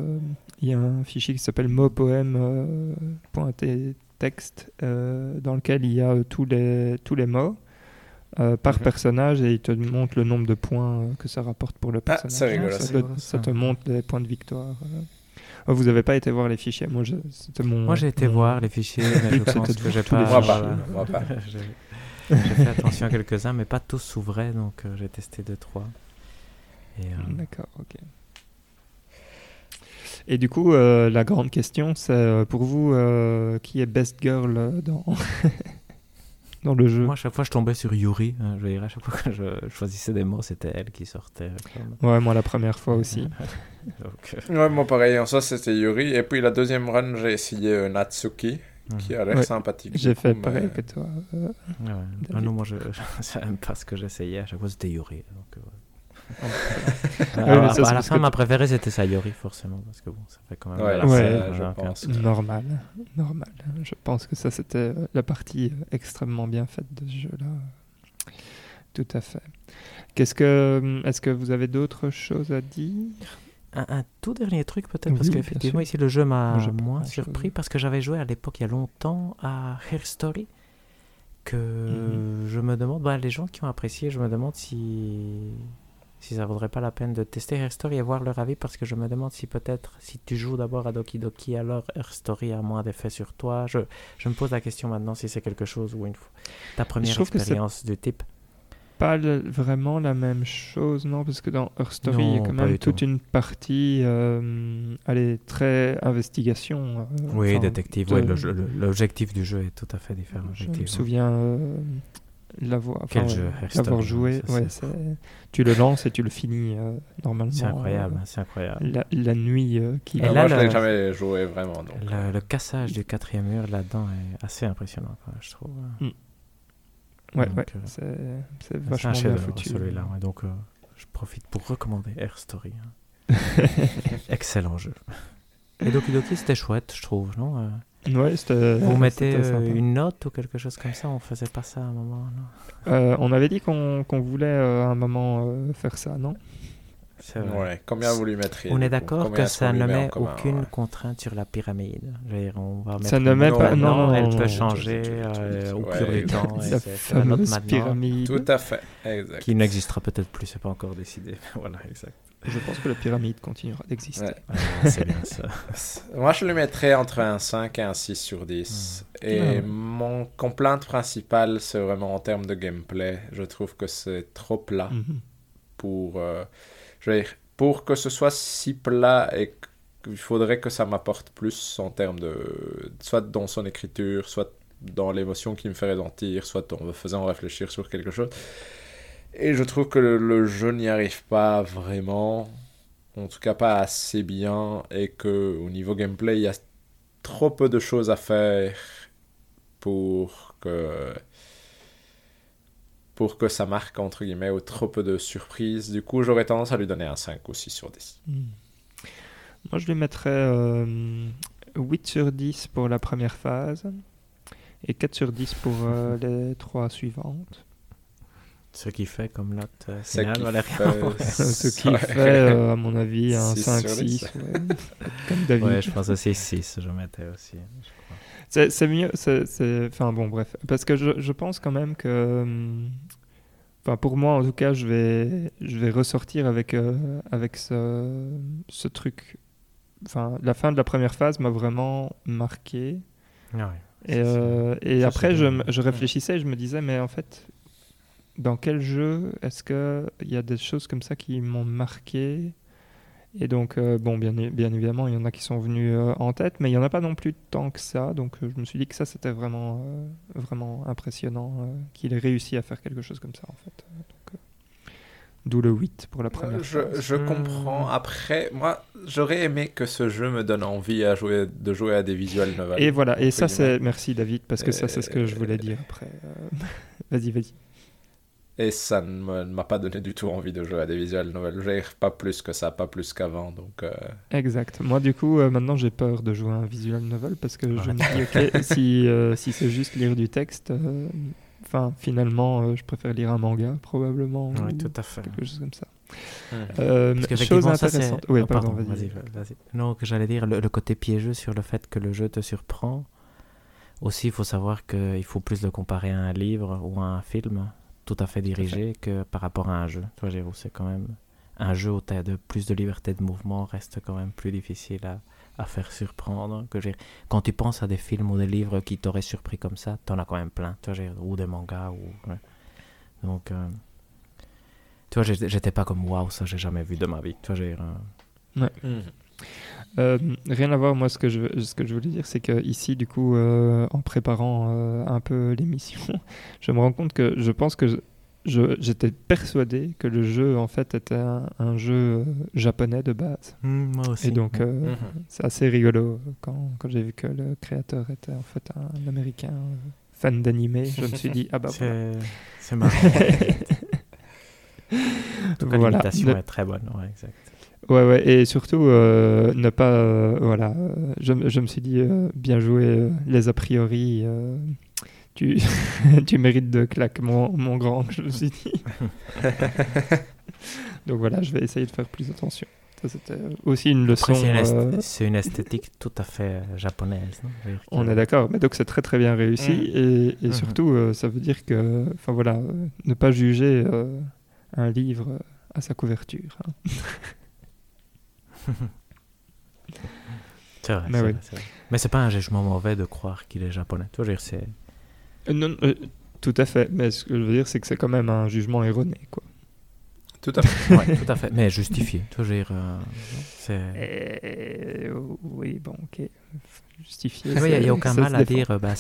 il y a un fichier qui s'appelle mopoem.txt dans lequel il y a tous les tous les mots. par mhm. personnage et il te montre le nombre de points que ça rapporte pour le ah, personnage. ça, te montre les points de victoire. Oh, vous n'avez pas été voir les fichiers. Moi, c'était mon. Moi, j'ai été voir les fichiers, mais je pense que j'ai pas. Moi, pas. j'ai fait attention à quelques-uns, mais pas tous s'ouvraient, donc euh, j'ai testé deux trois. Euh, D'accord, ok. Et du coup, euh, la grande question, c'est pour vous, qui est best girl dans dans le jeu. Moi, à chaque fois, je tombais sur Yuri. Hein, je veux dire, à chaque fois que je choisissais des mots, c'était elle qui sortait. Ouais, moi, la première fois aussi. Euh, ouais, moi, pareil. En ça, c'était Yuri. Et puis, la deuxième run, j'ai essayé euh, Natsuki, qui a l'air sympathique. J'ai fait pareil que toi. Euh, ouais. Ah non, moi, je ne savais même pas ce que j'essayais. À chaque fois, c'était Yuri. Donc, à, la fin, ma préférée c'était Sayori, forcément, parce que bon, ça fait quand même. Ouais, je pense. Normal, normal. Je pense que ça c'était la partie extrêmement bien faite de ce jeu-là. Tout à fait. Qu'est-ce que, est-ce que vous avez d'autres choses à dire? Un, tout dernier truc peut-être, parce qu'effectivement ici le jeu m'a moins surpris, parce que j'avais joué à l'époque il y a longtemps à Hair Story, que mhm. je me demande, bah, les gens qui ont apprécié, je me demande si si ça vaudrait pas la peine de tester Air Story et voir leur avis parce que je me demande si peut-être si tu joues d'abord à Doki Doki alors Air Story a moins d'effet sur toi. Je, je, me pose la question maintenant si c'est quelque chose ou une fois ta première expérience du type. Pas vraiment la même chose, non, parce que dans Earth Story, il y a quand même toute une partie, euh, elle très investigation. Euh, oui, détective. L'objectif du jeu est tout à fait différent. Je me souviens, euh, l'avoir l'avoir joué ouais, tu le lances et tu le finis euh, normalement c'est incroyable c'est incroyable la, la nuit euh, qui et là, moi je n'ai jamais joué vraiment donc. Le, cassage du quatrième mur là-dedans est assez impressionnant je trouve mm. ouais ouais euh, c'est vachement bien foutu celui-là donc je profite pour recommander Air Story hein. Excellent jeu. Et Doki Doki, c'était chouette, je trouve, non euh? Ouais. Vous mettez euh, une note ou quelque chose comme ça On faisait pas ça à un moment, non? Euh, On avait dit qu'on voulait à un moment faire ça, non? Ouais, combien vous lui mettriez On est d'accord que ça ne met aucune contrainte sur la pyramide. On va ça ne met pas. Non, non, elle peut changer au cours du temps. C'est la notre pyramide. Tout à fait, exact. Qui n'existera peut-être plus, c'est pas encore décidé. voilà, exact. Je pense que la pyramide continuera d'exister. c'est bien ça. Moi, je lui mettrais entre un 5 et un 6 sur 10. Hmm. Et mon complainte principale, c'est vraiment en termes de gameplay. Je trouve que c'est trop plat mhm. pour. Euh, pour que ce soit si plat et qu'il faudrait que ça m'apporte plus en termes de. soit dans son écriture, soit dans l'émotion qui me fait ressentir, soit en me faisant réfléchir sur quelque chose. Et je trouve que le, jeu n'y arrive pas vraiment, en tout cas pas assez bien, et que au niveau gameplay, il y a trop peu de choses à faire pour que pour que ça marque entre guillemets ou trop peu de surprises. Du coup, j'aurais tendance à lui donner un 5 ou 6 sur 10. Hmm. Moi, je lui mettrais euh, 8 sur 10 pour la première phase et 4 sur 10 pour euh, les trois suivantes. Ce qui fait comme note euh, finale, Ce qui fait, euh, à mon avis, un 5-6. comme David. Ouais, je pense aussi 6, je mettais aussi. C'est mieux. Enfin, bon, bref. Parce que je, je, pense quand même que. Hum, enfin, pour moi, en tout cas, je vais, je vais ressortir avec, euh, avec ce, ce truc. Enfin, la fin de la première phase m'a vraiment marqué. Ah et, et après, je, je réfléchissais et je me disais, mais en fait, dans quel jeu est-ce qu'il y a des choses comme ça qui m'ont marqué Et donc, euh, bon, bien, bien évidemment, il y en a qui sont venus euh, en tête, mais il n'y en a pas non plus tant que ça. Donc, euh, je me suis dit que ça, c'était vraiment, vraiment impressionnant qu'il ait réussi à faire quelque chose comme ça, en fait. D'où le 8 pour la première je, je, comprends. Après, moi, j'aurais aimé que ce jeu me donne envie à jouer, de jouer à des visual novels. Et voilà, et ça, c'est. Merci David, parce que ça, c'est ce que je voulais dire après. vas-y, vas-y. Et ça ne m'a pas donné du tout envie de jouer à des visual novels. Pas plus que ça, pas plus qu'avant. Donc, euh. Exact. Moi, du coup, euh, maintenant, j'ai peur de jouer à un visual novel parce que je me dis, ok, si, euh, si c'est juste lire du texte, enfin, finalement, je préfère lire un manga, probablement. Oui, tout à fait. Quelque chose comme ça. Euh, chose intéressante. Oui, oh, pardon, vas-y. Vas non, que j'allais dire, le, le, côté piégeux sur le fait que le jeu te surprend. Aussi, il faut savoir qu'il faut plus le comparer à un livre ou à un film tout à fait dirigé que par rapport à un jeu. Toi, c'est quand même un jeu où tu as de plus de liberté de mouvement reste quand même plus difficile à, à faire surprendre. Que quand tu penses à des films ou des livres qui t'auraient surpris comme ça, tu en as quand même plein. Toi, ou des mangas. Ou, Donc, euh, tu vois, j'étais pas comme waouh, ça j'ai jamais vu de ma vie. Toi, j'ai. Ouais. Mmh. Euh, rien à voir, moi, ce que je, ce que je voulais dire, c'est que ici, du coup, euh, en préparant euh, un peu l'émission, je me rends compte que je pense que j'étais persuadé que le jeu, en fait, était un, jeu japonais de base. Mmh, moi aussi. Et donc, mmh. c'est assez rigolo quand, quand j'ai vu que le créateur était, en fait, un, américain fan d'animé. Je me suis dit, ah bah C'est marrant. en voilà. l'imitation est très bonne, ouais, exact. Ouais, ouais, et surtout, euh, ne pas. Euh, voilà, je, je, me suis dit, euh, bien joué, les a priori, tu, tu mérites de claque, mon, mon grand, je me suis dit. Donc voilà, je vais essayer de faire plus attention. Ça, c'était aussi une leçon. C'est une, esthétique tout à fait japonaise. On est d'accord, mais donc c'est très très bien réussi, mm. et, et, mm-hmm. surtout, ça veut dire que, enfin voilà, ne pas juger un livre à sa couverture. Hein. c'est vrai. Mais, mais c'est pas un jugement mauvais de croire qu'il est japonais. Tu veux c'est. Euh, non, euh, tout à fait. Mais ce que je veux dire, c'est que c'est quand même un jugement erroné, quoi. Tout à fait. ouais, tout à fait. Mais justifié. Tu veux dire, euh, c'est. oui, bon, ok. Justifié. Il n'y a, aucun mal à dire. Bah,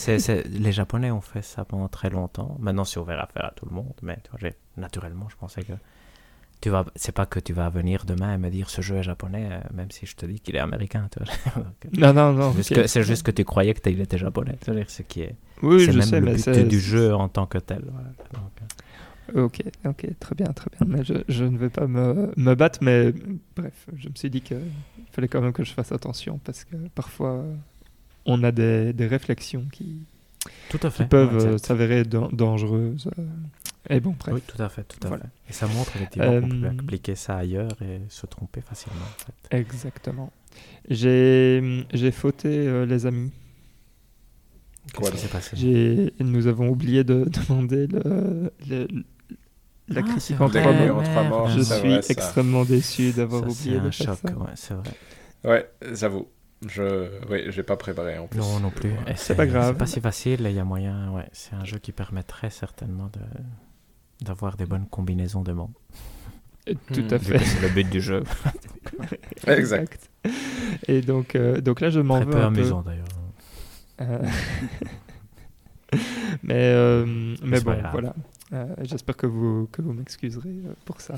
les Japonais ont fait ça pendant très longtemps. Maintenant, c'est ouvert à faire à tout le monde. Mais tu vois, naturellement, je pensais que tu vas, c'est pas que tu vas venir demain et me dire ce jeu est japonais, euh, même si je te dis qu'il est américain. non, non, non. C'est juste, que tu croyais qu'il était japonais. C'est ce qui est. Oui, c'est je même sais, le but du jeu en tant que tel. Euh. Ok, ok, très bien, très bien. Mais je, je ne vais pas me, me, battre, mais bref, je me suis dit qu'il fallait quand même que je fasse attention parce que parfois on a des, des réflexions qui, tout à fait, qui peuvent euh, s'avérer dangereuses. Euh. Et bon, bref. Oui, tout à fait, tout à fait. Et ça montre effectivement qu'on peut appliquer ça ailleurs et se tromper facilement. En fait. Exactement. J'ai fauté les amis. Qu'est-ce qui s'est passé? Nous avons oublié de demander le, la ah, critique en trois mots. Je suis extrêmement déçu d'avoir oublié de faire choc, ça. Ouais, c'est vrai. Ouais, j'avoue. Je oui, j'ai pas préparé en plus. Non, non plus. C'est pas grave. C'est pas si facile. Il y a moyen. Ouais, c'est un jeu qui permettrait certainement de d'avoir des bonnes combinaisons de mots. Tout à hmm. fait. C'est le but du jeu. exact. Et donc, euh, donc là, je m'en veux. Très peu amusant d'ailleurs. Euh, mais, euh, mais bon, voilà. Euh, j'espère que vous, que vous m'excuserez pour ça.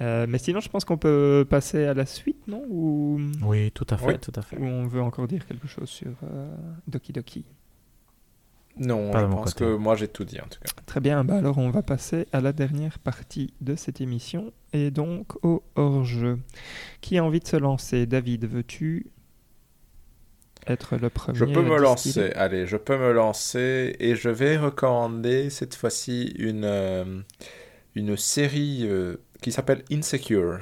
Mais sinon, je pense qu'on peut passer à la suite, non Ou... Oui, tout à fait, tout à fait. Ou on veut encore dire quelque chose sur Doki Doki? Non, je pense que moi j'ai tout dit en tout cas. Très bien, bah alors on va passer à la dernière partie de cette émission et donc au hors-jeu. Qui a envie de se lancer? David, veux-tu être le premier. Je peux me lancer. Allez, je peux me lancer et je vais recommander cette fois-ci une, euh, une série euh, qui s'appelle Insecure,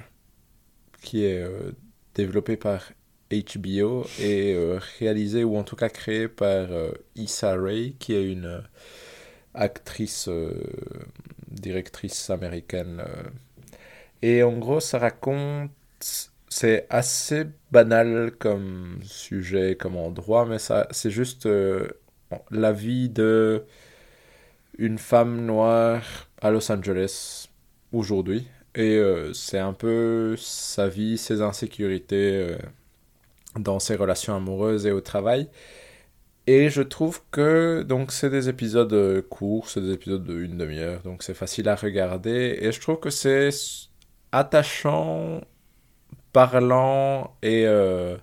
qui est euh, développée par HBO et réalisée ou en tout cas créée par Issa Rae, qui est une actrice, directrice américaine. et en gros, ça raconte c'est assez banal comme sujet, comme endroit, mais ça, c'est juste euh, la vie de une femme noire à Los Angeles aujourd'hui. Et euh, c'est un peu sa vie, ses insécurités euh, dans ses relations amoureuses et au travail. Et je trouve que donc c'est des épisodes courts, c'est des épisodes de une demi-heure, donc c'est facile à regarder. Et je trouve que c'est attachant parlant et, euh,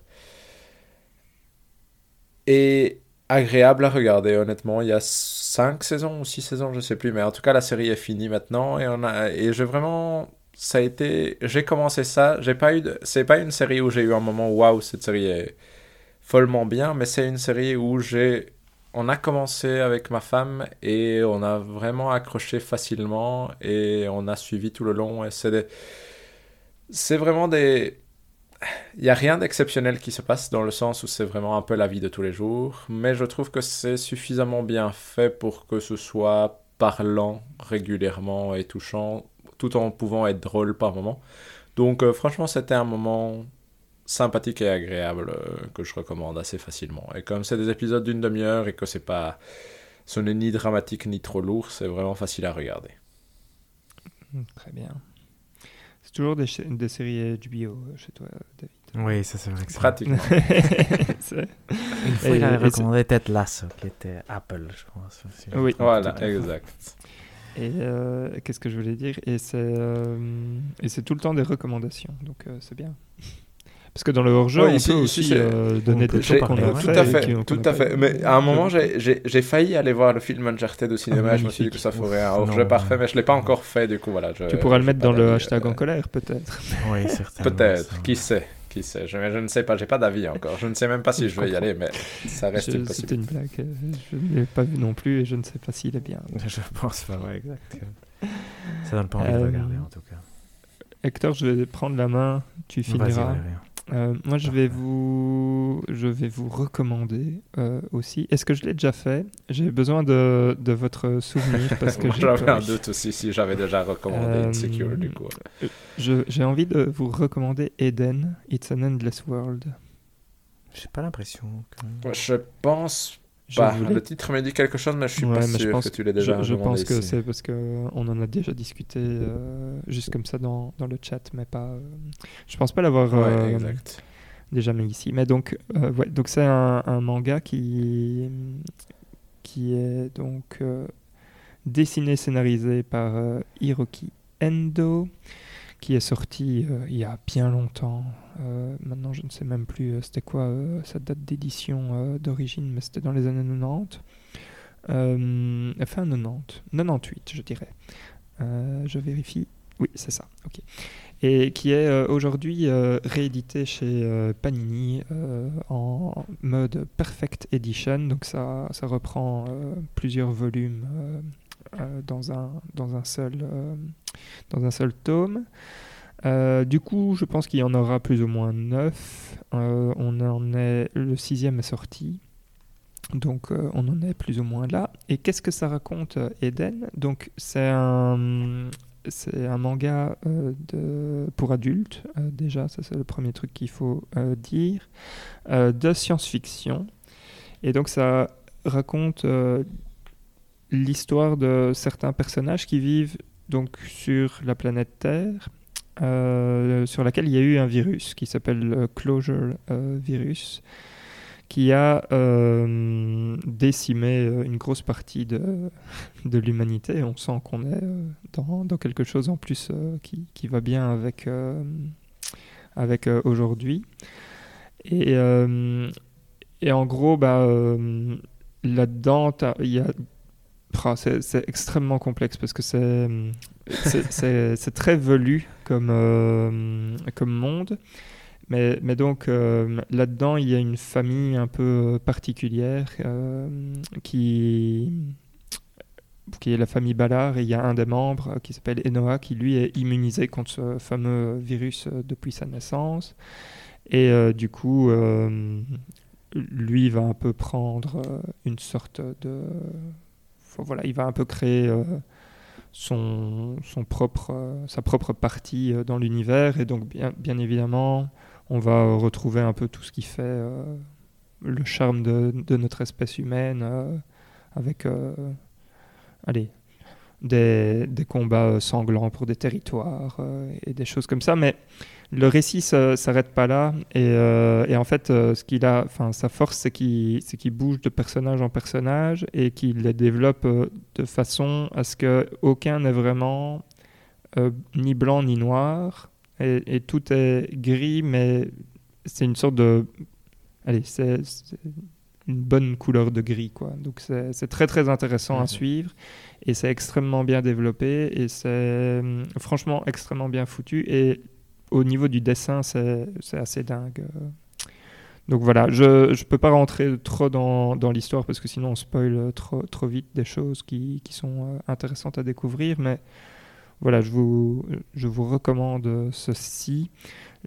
et agréable à regarder, honnêtement. Il y a 5 saisons ou 6 saisons, je sais plus, mais en tout cas, la série est finie maintenant et, on a, et j'ai vraiment. Ça a été. J'ai commencé ça. J'ai pas eu. C'est pas une série où j'ai eu un moment waouh, cette série est follement bien, mais c'est une série où j'ai. On a commencé avec ma femme et on a vraiment accroché facilement et on a suivi tout le long. Et c'est c'est vraiment des... Il n'y a rien d'exceptionnel qui se passe dans le sens où c'est vraiment un peu la vie de tous les jours, mais je trouve que c'est suffisamment bien fait pour que ce soit parlant régulièrement et touchant, tout en pouvant être drôle par moment. Donc euh, franchement, c'était un moment sympathique et agréable euh, que je recommande assez facilement. Et comme c'est des épisodes d'une demi-heure et que c'est pas, ce n'est ni dramatique ni trop lourd, c'est vraiment facile à regarder. Très bien. C'est toujours des, des, séries HBO euh, chez toi, David. Oui, ça c'est vrai que c'est pratiquement. Une fois, il avait recommandé Ted Lasso, qui était Apple, je pense. oui, voilà, exact. Et euh, qu'est-ce que je voulais dire? Et c'est euh, et c'est tout le temps des recommandations, donc c'est bien. Parce que dans le hors-jeu, on peut aussi euh, donner des choses qu'on a Tout à fait, tout à fait. Mais à un moment, j'ai failli aller voir le film Uncharted au cinéma. je me suis dit que ça ferait un hors-jeu parfait, mais je ne l'ai pas encore fait. Du coup, voilà. tu pourras le mettre dans le hashtag en colère, peut-être. Oui, certainement. Peut-être, qui sait qui sait? Je, je, ne sais pas, j'ai pas d'avis encore. Je ne sais même pas si je, je vais y aller, mais ça reste une possibilité. C'était une blague. Je ne l'ai pas vu non plus et je ne sais pas s'il est bien. Je pense pas, ouais, exact. Ça donne pas envie de euh, regarder en tout cas. Hector, je vais prendre la main, tu finiras. Euh, moi, je vais vous, je vais vous recommander euh, aussi. Est-ce que je l'ai déjà fait? J'ai besoin de, de, votre souvenir parce que j'avais un doute aussi si j'avais déjà recommandé Insecure du coup. Euh, j'ai envie de vous recommander Eden, It's an Endless World. J'ai pas l'impression. Que... Je pense bah, Le titre me dit quelque chose, mais je suis pas sûr pense, que tu l'aies déjà Je, je pense que c'est parce qu'on en a déjà discuté euh, juste comme ça dans, dans, le chat, mais pas. Euh, je pense pas l'avoir euh, déjà mis ici. Mais donc, ouais, donc c'est un, un, manga qui qui est donc dessiné, scénarisé par Hiroki Endo qui est sorti euh, il y a bien longtemps. Euh, maintenant, je ne sais même plus euh, c'était quoi sa date d'édition d'origine, mais c'était dans les années 90. fin 90, 98, je dirais. je vérifie. Oui, c'est ça. Ok. Et qui est aujourd'hui réédité chez Panini en mode Perfect Edition. Donc ça, ça reprend plusieurs volumes dans, un, dans, un seul, dans un seul tome. Euh, du coup, je pense qu'il y en aura plus ou moins neuf. Euh, on en est, le sixième est sorti. Donc euh, on en est plus ou moins là. Et qu'est-ce que ça raconte Eden? Donc c'est un, manga pour adultes, déjà, ça c'est le premier truc qu'il faut dire, de science-fiction. Et donc ça raconte l'histoire de certains personnages qui vivent donc sur la planète Terre euh, sur laquelle il y a eu un virus qui s'appelle le Closure euh, Virus, qui a euh, décimé une grosse partie de, de l'humanité. On sent qu'on est dans, dans, quelque chose en plus qui, qui, va bien avec, avec aujourd'hui. Et, et, en gros, bah, là-dedans, il y a c'est extrêmement complexe parce que c'est très velu comme, euh, comme monde. Mais, mais donc euh, là-dedans, il y a une famille un peu particulière euh, qui, qui est la famille Ballard. Et il y a un des membres qui s'appelle Enoa qui lui est immunisé contre ce fameux virus depuis sa naissance. Et du coup, lui va un peu prendre une sorte de voilà, il va un peu créer son, son propre, euh, sa propre partie euh, dans l'univers. Et donc, bien, bien évidemment, on va retrouver un peu tout ce qui fait le charme de, de, notre espèce humaine avec allez, des, des, combats sanglants pour des territoires et des choses comme ça. Mais le récit ne s'arrête pas là. Et, euh, en fait, euh, ce qu'il a, enfin, sa force, c'est qu'il bouge de personnage en personnage et qu'il les développe euh, de façon à ce qu'aucun n'est vraiment ni blanc ni noir. Et, tout est gris, mais c'est une sorte de. Allez, c'est une bonne couleur de gris, quoi. Donc c'est très très intéressant à suivre et c'est extrêmement bien développé et c'est franchement extrêmement bien foutu. Et au niveau du dessin, c'est assez dingue. Donc voilà, je ne peux pas rentrer trop dans, dans l'histoire parce que sinon on spoil trop, trop vite des choses qui, qui, sont euh, intéressantes à découvrir. Mais voilà, je vous, je vous recommande ceci.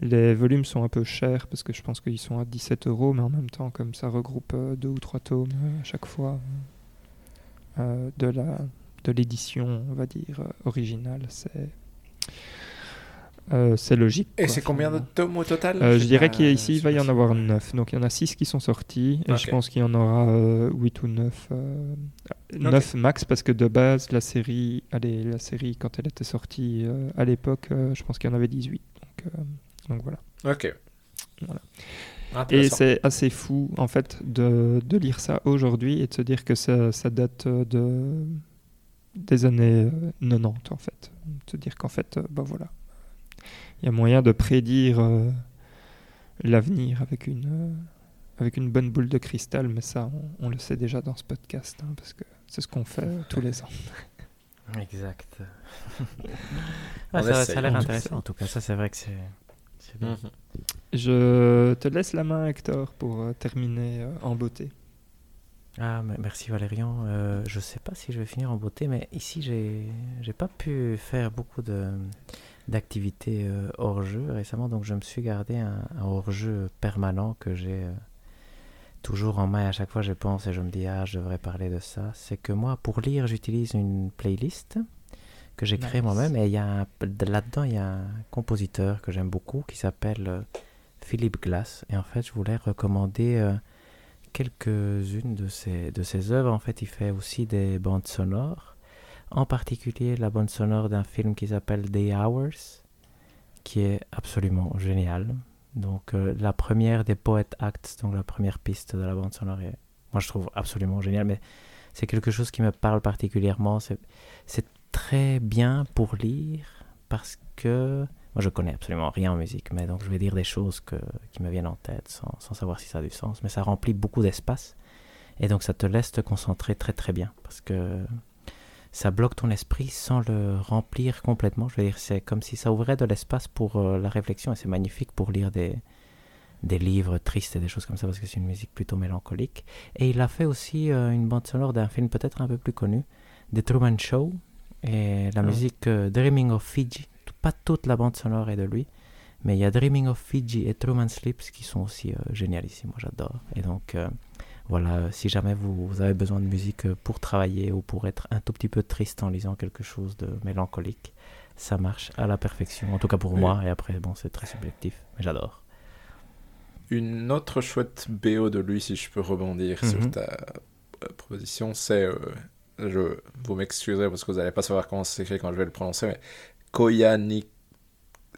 Les volumes sont un peu chers parce que je pense qu'ils sont à 17 euros, mais en même temps, comme ça regroupe euh, deux ou trois tomes euh, à chaque fois de la de l'édition, on va dire, originale, c'est euh, c'est logique. Et c'est combien de tomes au total euh, Je dirais qu'ici, il va y en avoir 9. Donc il y en a 6 qui sont sortis. Et je pense qu'il y en aura 8 euh, ou 9. 9 max, parce que de base, la série, allez, la série quand elle était sortie à l'époque, je pense qu'il y en avait 18. Donc, donc voilà. Ok. Voilà. Et c'est assez fou, en fait, de, de lire ça aujourd'hui et de se dire que ça, ça date de, des années 90, en fait. De se dire qu'en fait, bah voilà il y a moyen de prédire euh, l'avenir avec une, euh, avec une bonne boule de cristal, mais ça, on, le sait déjà dans ce podcast, hein, parce que c'est ce qu'on fait tous les ans. Exact. ça, a l'air intéressant, en tout cas, ça c'est vrai que c'est... Bien. Mhm. Je te laisse la main, Hector, pour euh, terminer en beauté. Ah, merci Valérian. je sais pas si je vais finir en beauté, mais ici, j'ai pas pu faire beaucoup d'activités euh, hors jeu récemment, donc je me suis gardé un, hors jeu permanent que j'ai euh, toujours en main. À chaque fois, je pense et je me dis ah, je devrais parler de ça. C'est que moi, pour lire, j'utilise une playlist que j'ai créée moi-même et là-dedans il y a un compositeur que j'aime beaucoup qui s'appelle euh, Philippe Glass et en fait je voulais recommander quelques-unes de ses de ses œuvres. En fait, il fait aussi des bandes sonores en particulier la bande sonore d'un film qui s'appelle The Hours, qui est absolument génial. Donc euh, la première des Poet Acts, donc la première piste de la bande sonore, moi je trouve absolument génial, mais c'est quelque chose qui me parle particulièrement. C'est très bien pour lire parce que moi je connais absolument rien en musique, mais donc je vais dire des choses que, qui me viennent en tête sans, sans savoir si ça a du sens, mais ça remplit beaucoup d'espace et donc ça te laisse te concentrer très très bien parce que ça bloque ton esprit sans le remplir complètement. Je veux dire, c'est comme si ça ouvrait de l'espace pour euh, la réflexion et c'est magnifique pour lire des, des livres tristes et des choses comme ça parce que c'est une musique plutôt mélancolique. Et il a fait aussi euh, une bande sonore d'un film peut-être un peu plus connu, The Truman Show, et la ah. musique euh, Dreaming of Fiji. Pas toute la bande sonore est de lui, mais il y a Dreaming of Fiji et Truman Sleeps qui sont aussi géniales ici, moi j'adore. Et donc voilà, si jamais vous, avez besoin de musique euh, pour travailler ou pour être un tout petit peu triste en lisant quelque chose de mélancolique, ça marche à la perfection. En tout cas pour moi, et après, bon, c'est très subjectif, mais j'adore. Une autre chouette BO de lui, si je peux rebondir sur mhm. ta euh, proposition, c'est. Euh, je vous m'excuserez parce que vous n'allez pas savoir comment c'est écrit quand je vais le prononcer, mais Koyani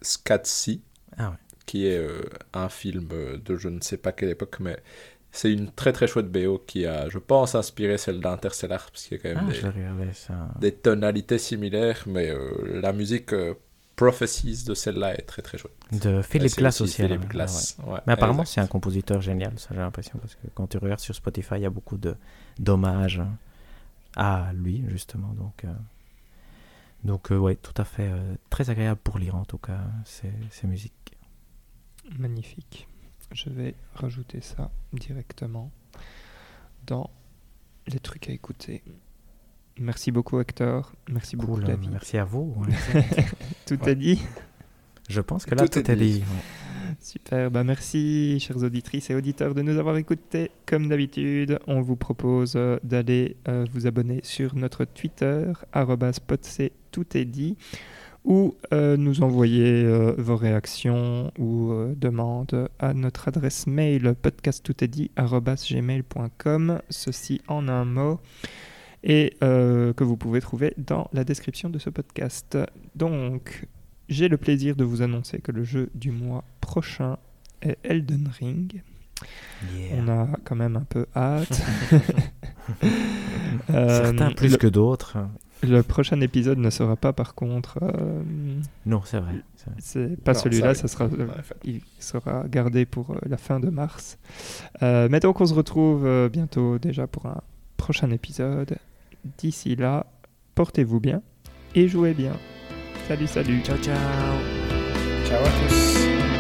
Skatsi, ah qui est un film de je ne sais pas quelle époque, mais c'est une très très chouette BO qui a, je pense, inspiré celle d'Interstellar, parce qu'il y a quand même ah, des, tonalités similaires, mais euh, la musique euh, Prophecies de celle-là est très très chouette. De Philippe Glass aussi. Philippe Glass. mais apparemment, c'est un compositeur génial, ça j'ai l'impression, parce que quand tu regardes sur Spotify, il y a beaucoup de d'hommages à lui, justement. Donc, euh, donc ouais, tout à fait très agréable pour lire, en tout cas, ces, ces musiques. Magnifique je vais rajouter ça directement dans les trucs à écouter. Merci beaucoup Hector, merci beaucoup David. Merci à vous. tout est dit Je pense que là tout, est dit. Super, bah merci chers auditrices et auditeurs de nous avoir écoutés. Comme d'habitude, on vous propose euh, d'aller euh, vous abonner sur notre Twitter, @potc tout est dit ou euh, nous envoyer vos réactions ou demandes à notre adresse mail podcasttoutestdit.gmail.com, ceci en un mot, et que vous pouvez trouver dans la description de ce podcast. Donc, j'ai le plaisir de vous annoncer que le jeu du mois prochain est Elden Ring. On a quand même un peu hâte. Certains plus que d'autres. Le prochain épisode ne sera pas par contre. Euh, non, c'est vrai. C'est pas celui-là, ça sera, il sera gardé pour euh, la fin de mars. Euh, mais donc on se retrouve bientôt déjà pour un prochain épisode. D'ici là, portez-vous bien et jouez bien. Salut, salut. Ciao, ciao. Ciao à tous.